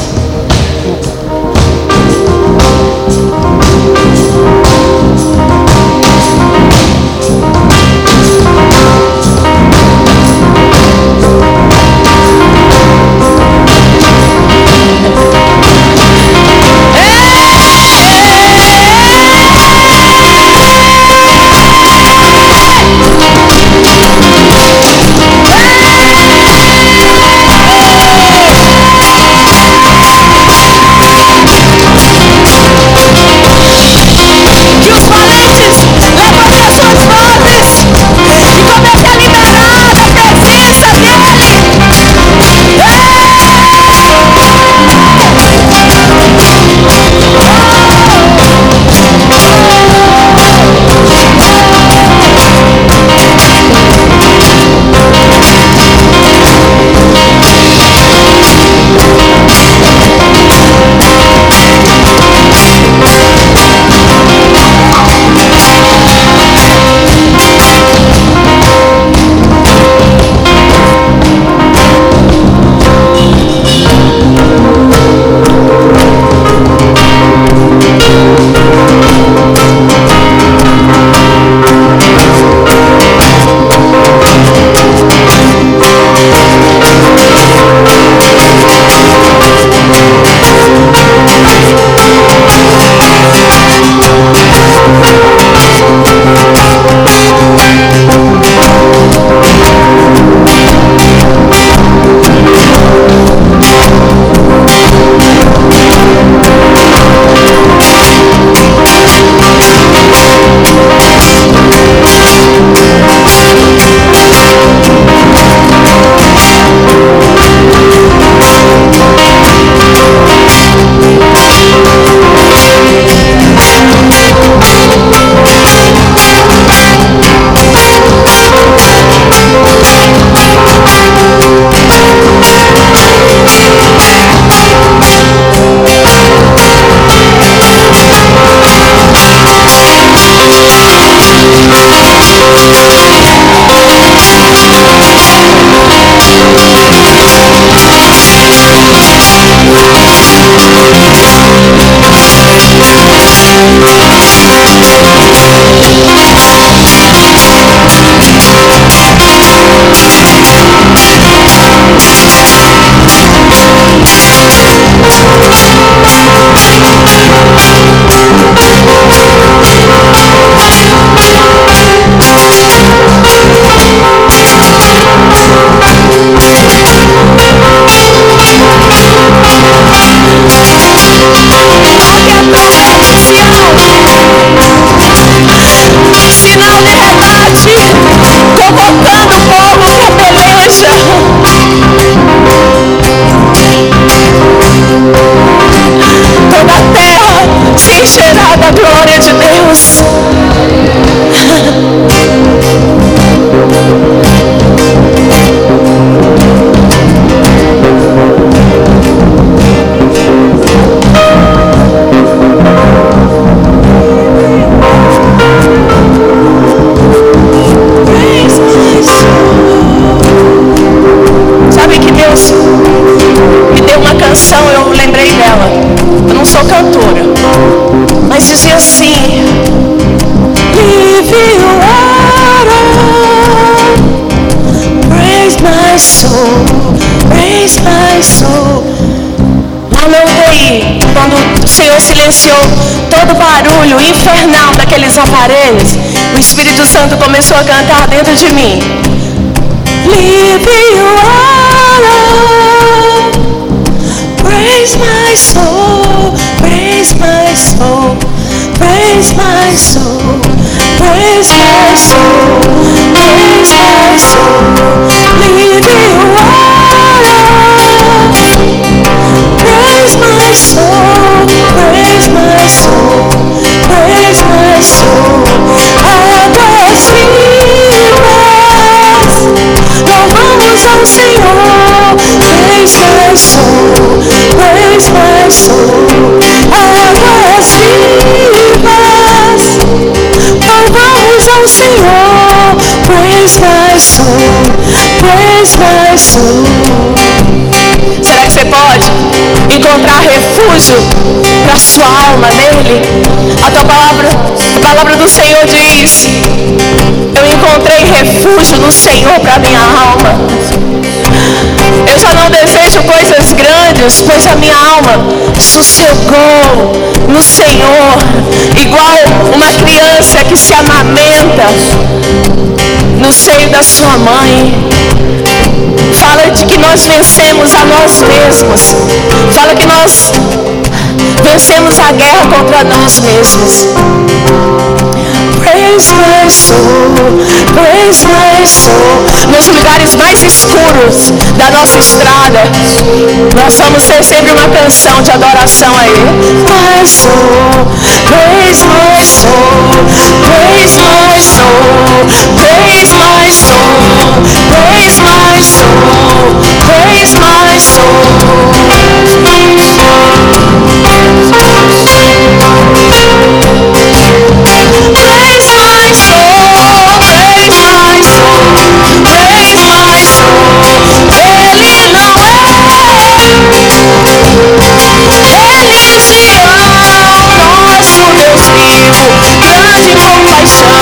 Silenciou todo o barulho infernal daqueles aparelhos, o Espírito Santo começou a cantar dentro de mim. Live Será que você pode encontrar refúgio para sua alma nele? A tua palavra, a palavra do Senhor diz: Eu encontrei refúgio no Senhor para minha alma. Eu já não desejo coisas grandes, pois a minha alma sossegou no Senhor, igual uma criança que se amamenta no seio da sua mãe. Fala de que nós vencemos a nós mesmos. Fala que nós vencemos a guerra contra nós mesmos. Praise my soul, praise my soul. Nos lugares mais escuros da nossa estrada, nós vamos ter sempre uma canção de adoração a Ele. My soul, praise my soul, praise my soul, praise my soul, praise my soul, praise my soul. Ele não é, Ele Sião, nosso Deus vivo, grande compaixão.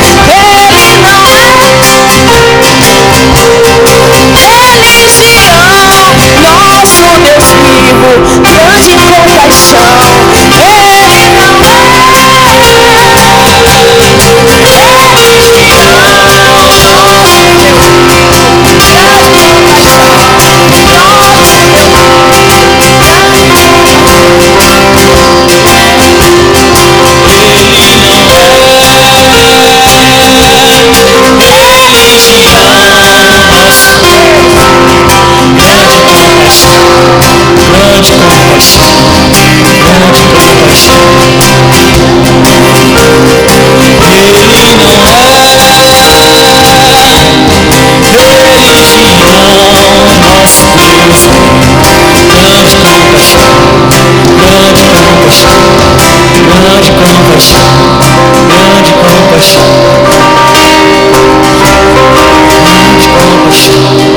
Ele não é, Ele Sião, nosso Deus vivo, grande compaixão. Ele não Grande compaixão, grande compaixão. Ele não é religião, nosso Deus. Grande compaixão, grande compaixão, grande compaixão, grande compaixão. Grande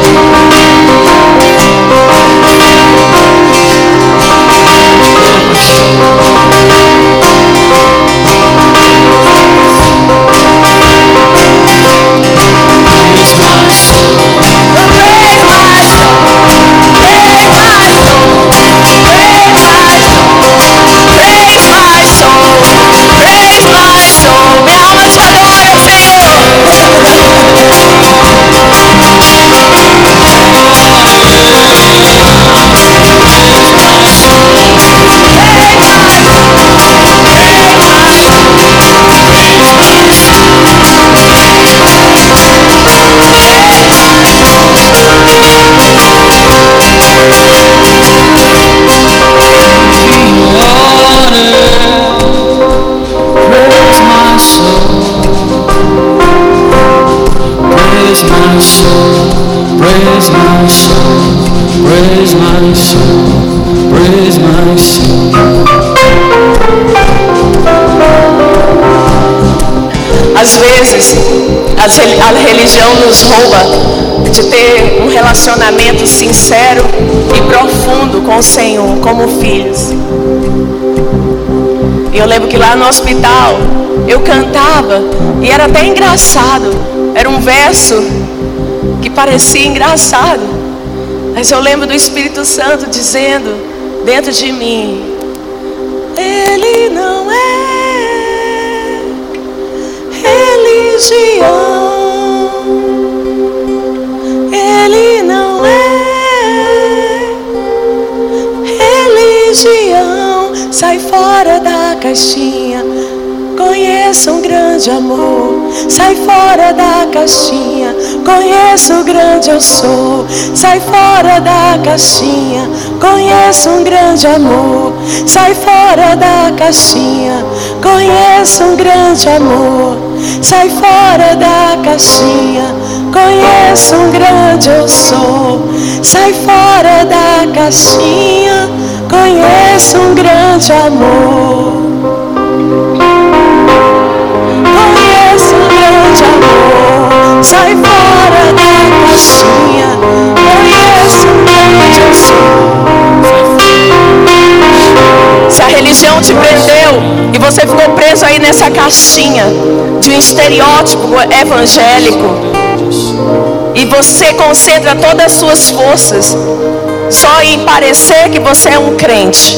vezes, a religião nos rouba de ter um relacionamento sincero e profundo com o Senhor, como filhos. E eu lembro que lá no hospital eu cantava e era até engraçado. Era um verso que parecia engraçado. Mas eu lembro do Espírito Santo dizendo dentro de mim: Ele não é religião. Ele não é religião. Sai fora da caixinha. Conheça um grande amor. Sai fora da caixinha. Conheça o grande eu sou. Sai fora da caixinha. Conheça um grande amor. Sai fora da caixinha. Conheça um grande amor. Sai fora da caixinha. Conheça um grande eu sou. Sai fora da caixinha. Conheça um grande amor. Conheça um grande amor. Sai fora Se a religião te prendeu e você ficou preso aí nessa caixinha de um estereótipo evangélico, e você concentra todas as suas forças só em parecer que você é um crente.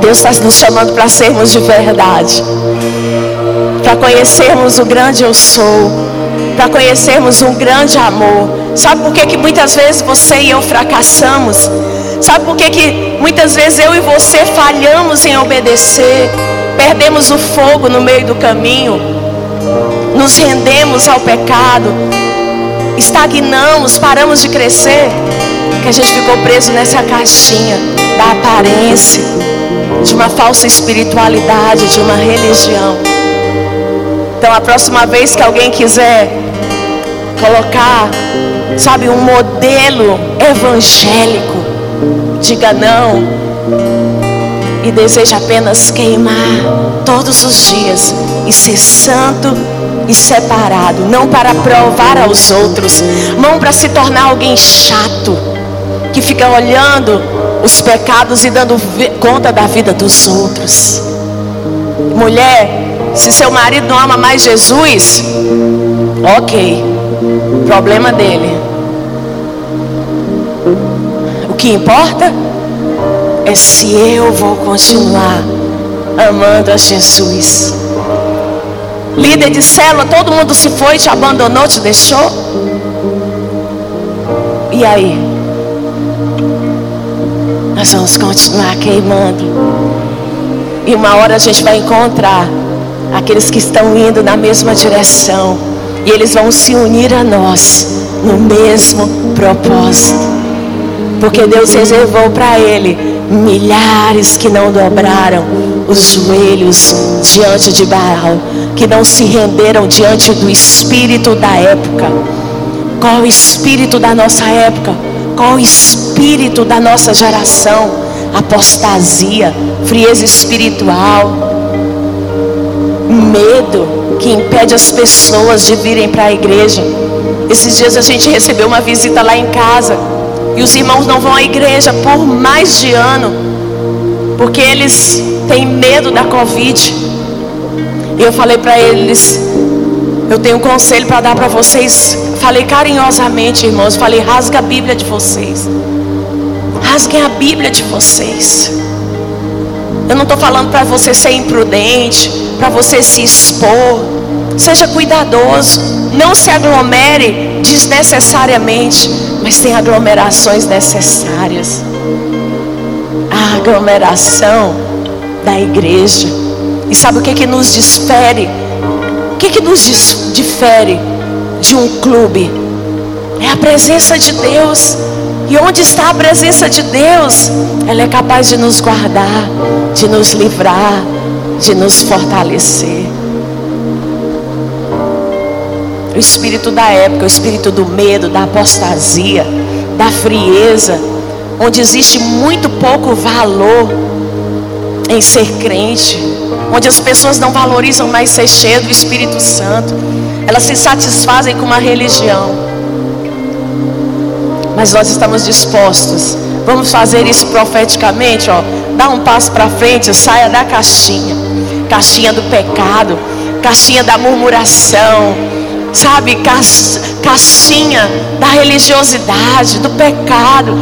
Deus está nos chamando para sermos de verdade, para conhecermos o grande eu sou, para conhecermos um grande amor. Sabe por que, que muitas vezes você e eu fracassamos? Sabe por que, que muitas vezes eu e você falhamos em obedecer? Perdemos o fogo no meio do caminho, nos rendemos ao pecado, estagnamos, paramos de crescer, que a gente ficou preso nessa caixinha da aparência, de uma falsa espiritualidade, de uma religião. Então, a próxima vez que alguém quiser colocar, sabe, um modelo evangélico, diga não e deseja apenas queimar todos os dias e ser santo e separado, não para provar aos outros, não para se tornar alguém chato que fica olhando os pecados e dando conta da vida dos outros. Mulher, se seu marido não ama mais Jesus, ok, problema dele. Que importa é se eu vou continuar amando a Jesus. Líder de célula, todo mundo se foi, te abandonou, te deixou. E aí? Nós vamos continuar queimando. E uma hora a gente vai encontrar aqueles que estão indo na mesma direção. E eles vão se unir a nós no mesmo propósito. Porque Deus reservou para ele milhares que não dobraram os joelhos diante de Baal, que não se renderam diante do espírito da época. Qual o espírito da nossa época? Qual o espírito da nossa geração? Apostasia, frieza espiritual, medo que impede as pessoas de virem para a igreja. Esses dias a gente recebeu uma visita lá em casa e os irmãos não vão à igreja por mais de ano, porque eles têm medo da Covid. E eu falei para eles, eu tenho um conselho para dar para vocês. Falei carinhosamente, irmãos, falei, rasga a Bíblia de vocês. Rasguem a Bíblia de vocês. Eu não estou falando para você ser imprudente, para você se expor. Seja cuidadoso. Não se aglomere desnecessariamente, mas tem aglomerações necessárias. A aglomeração da igreja. E sabe o que que nos difere? O que que nos difere de um clube? É a presença de Deus. E onde está a presença de Deus? Ela é capaz de nos guardar, de nos livrar, de nos fortalecer. O espírito da época, o espírito do medo, da apostasia, da frieza, onde existe muito pouco valor em ser crente, onde as pessoas não valorizam mais ser cheio do Espírito Santo, elas se satisfazem com uma religião. Mas nós estamos dispostos, vamos fazer isso profeticamente, ó, dá um passo para frente, saia da caixinha, caixinha do pecado, caixinha da murmuração, sabe, caixinha da religiosidade, do pecado,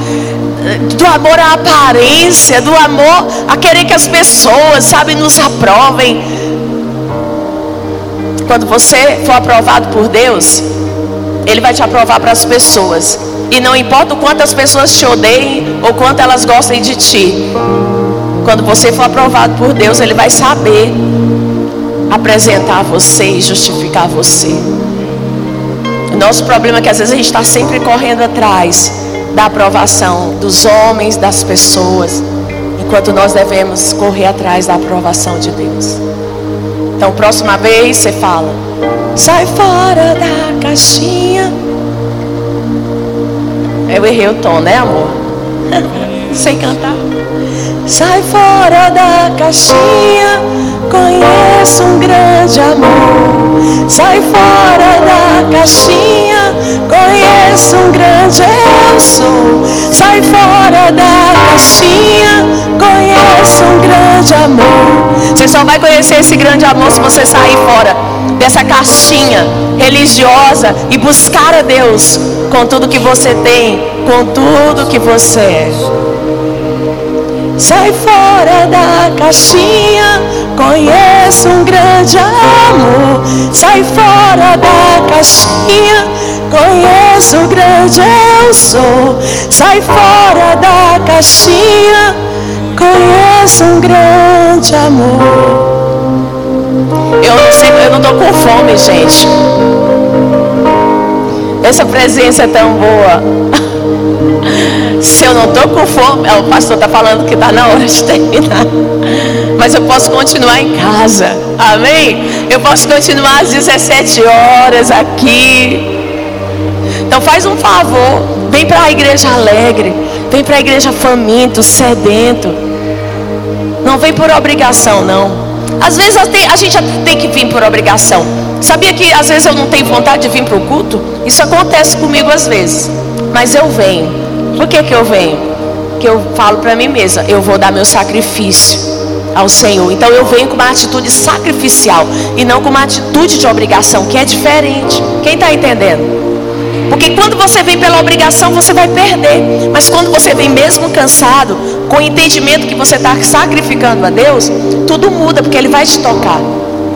do amor à aparência, do amor a querer que as pessoas, sabe, nos aprovem. Quando você for aprovado por Deus, Ele vai te aprovar para as pessoas. E não importa o quanto as pessoas te odeiem ou quanto elas gostem de ti. Quando você for aprovado por Deus, Ele vai saber apresentar você e justificar você. Nosso problema é que às vezes a gente está sempre correndo atrás da aprovação dos homens, das pessoas, enquanto nós devemos correr atrás da aprovação de Deus. Então, próxima vez você fala: sai fora da caixinha. Eu errei o tom, né, amor? Sem cantar. Sai fora da caixinha, conheço um grande amor. Sai fora da caixinha, conheço um grande eu sou. Sai fora da caixinha, conheço um grande amor. Você só vai conhecer esse grande amor se você sair fora dessa caixinha religiosa e buscar a Deus com tudo que você tem, com tudo que você é. Sai fora da caixinha, conheço um grande amor. Sai fora da caixinha, conheço o grande eu sou. Sai fora da caixinha, conheço um grande amor. Eu não sei, eu não tô com fome, gente. Essa presença é tão boa. Se eu não estou com fome, o pastor está falando que está na hora de terminar. Mas eu posso continuar em casa. Amém? Eu posso continuar às 17 horas aqui. Então faz um favor. Vem para a igreja alegre. Vem para a igreja faminto, sedento. Não vem por obrigação, não. Às vezes a gente tem que vir por obrigação. Sabia que às vezes eu não tenho vontade de vir para o culto? Isso acontece comigo às vezes. Mas eu venho. Por que, que eu venho? Que eu falo para mim mesma, eu vou dar meu sacrifício ao Senhor. Então eu venho com uma atitude sacrificial e não com uma atitude de obrigação, que é diferente. Quem está entendendo? Porque quando você vem pela obrigação, você vai perder. Mas quando você vem mesmo cansado, com o entendimento que você está sacrificando a Deus, tudo muda, porque Ele vai te tocar.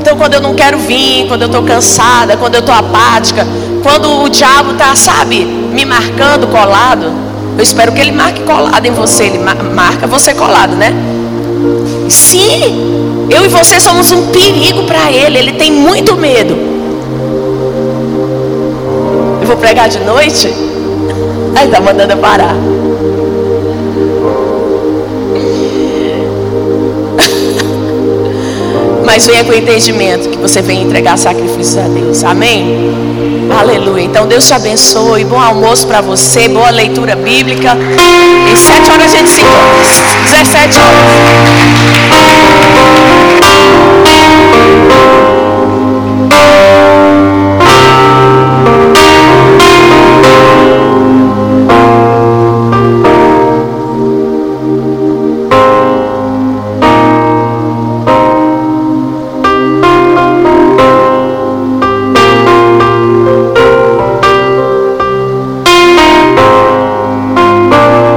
Então, quando eu não quero vir, quando eu estou cansada, quando eu estou apática, quando o diabo está, sabe, me marcando colado, eu espero que ele marque colado em você. Ele marca você colado, né? Sim, eu e você somos um perigo para ele. Ele tem muito medo. Eu vou pregar de noite? Aí tá mandando eu parar. mas venha com o entendimento que você vem entregar sacrifício a Deus. Amém? Aleluia. Então Deus te abençoe. Bom almoço para você. Boa leitura bíblica. Em sete horas a gente se encontra. 17 horas.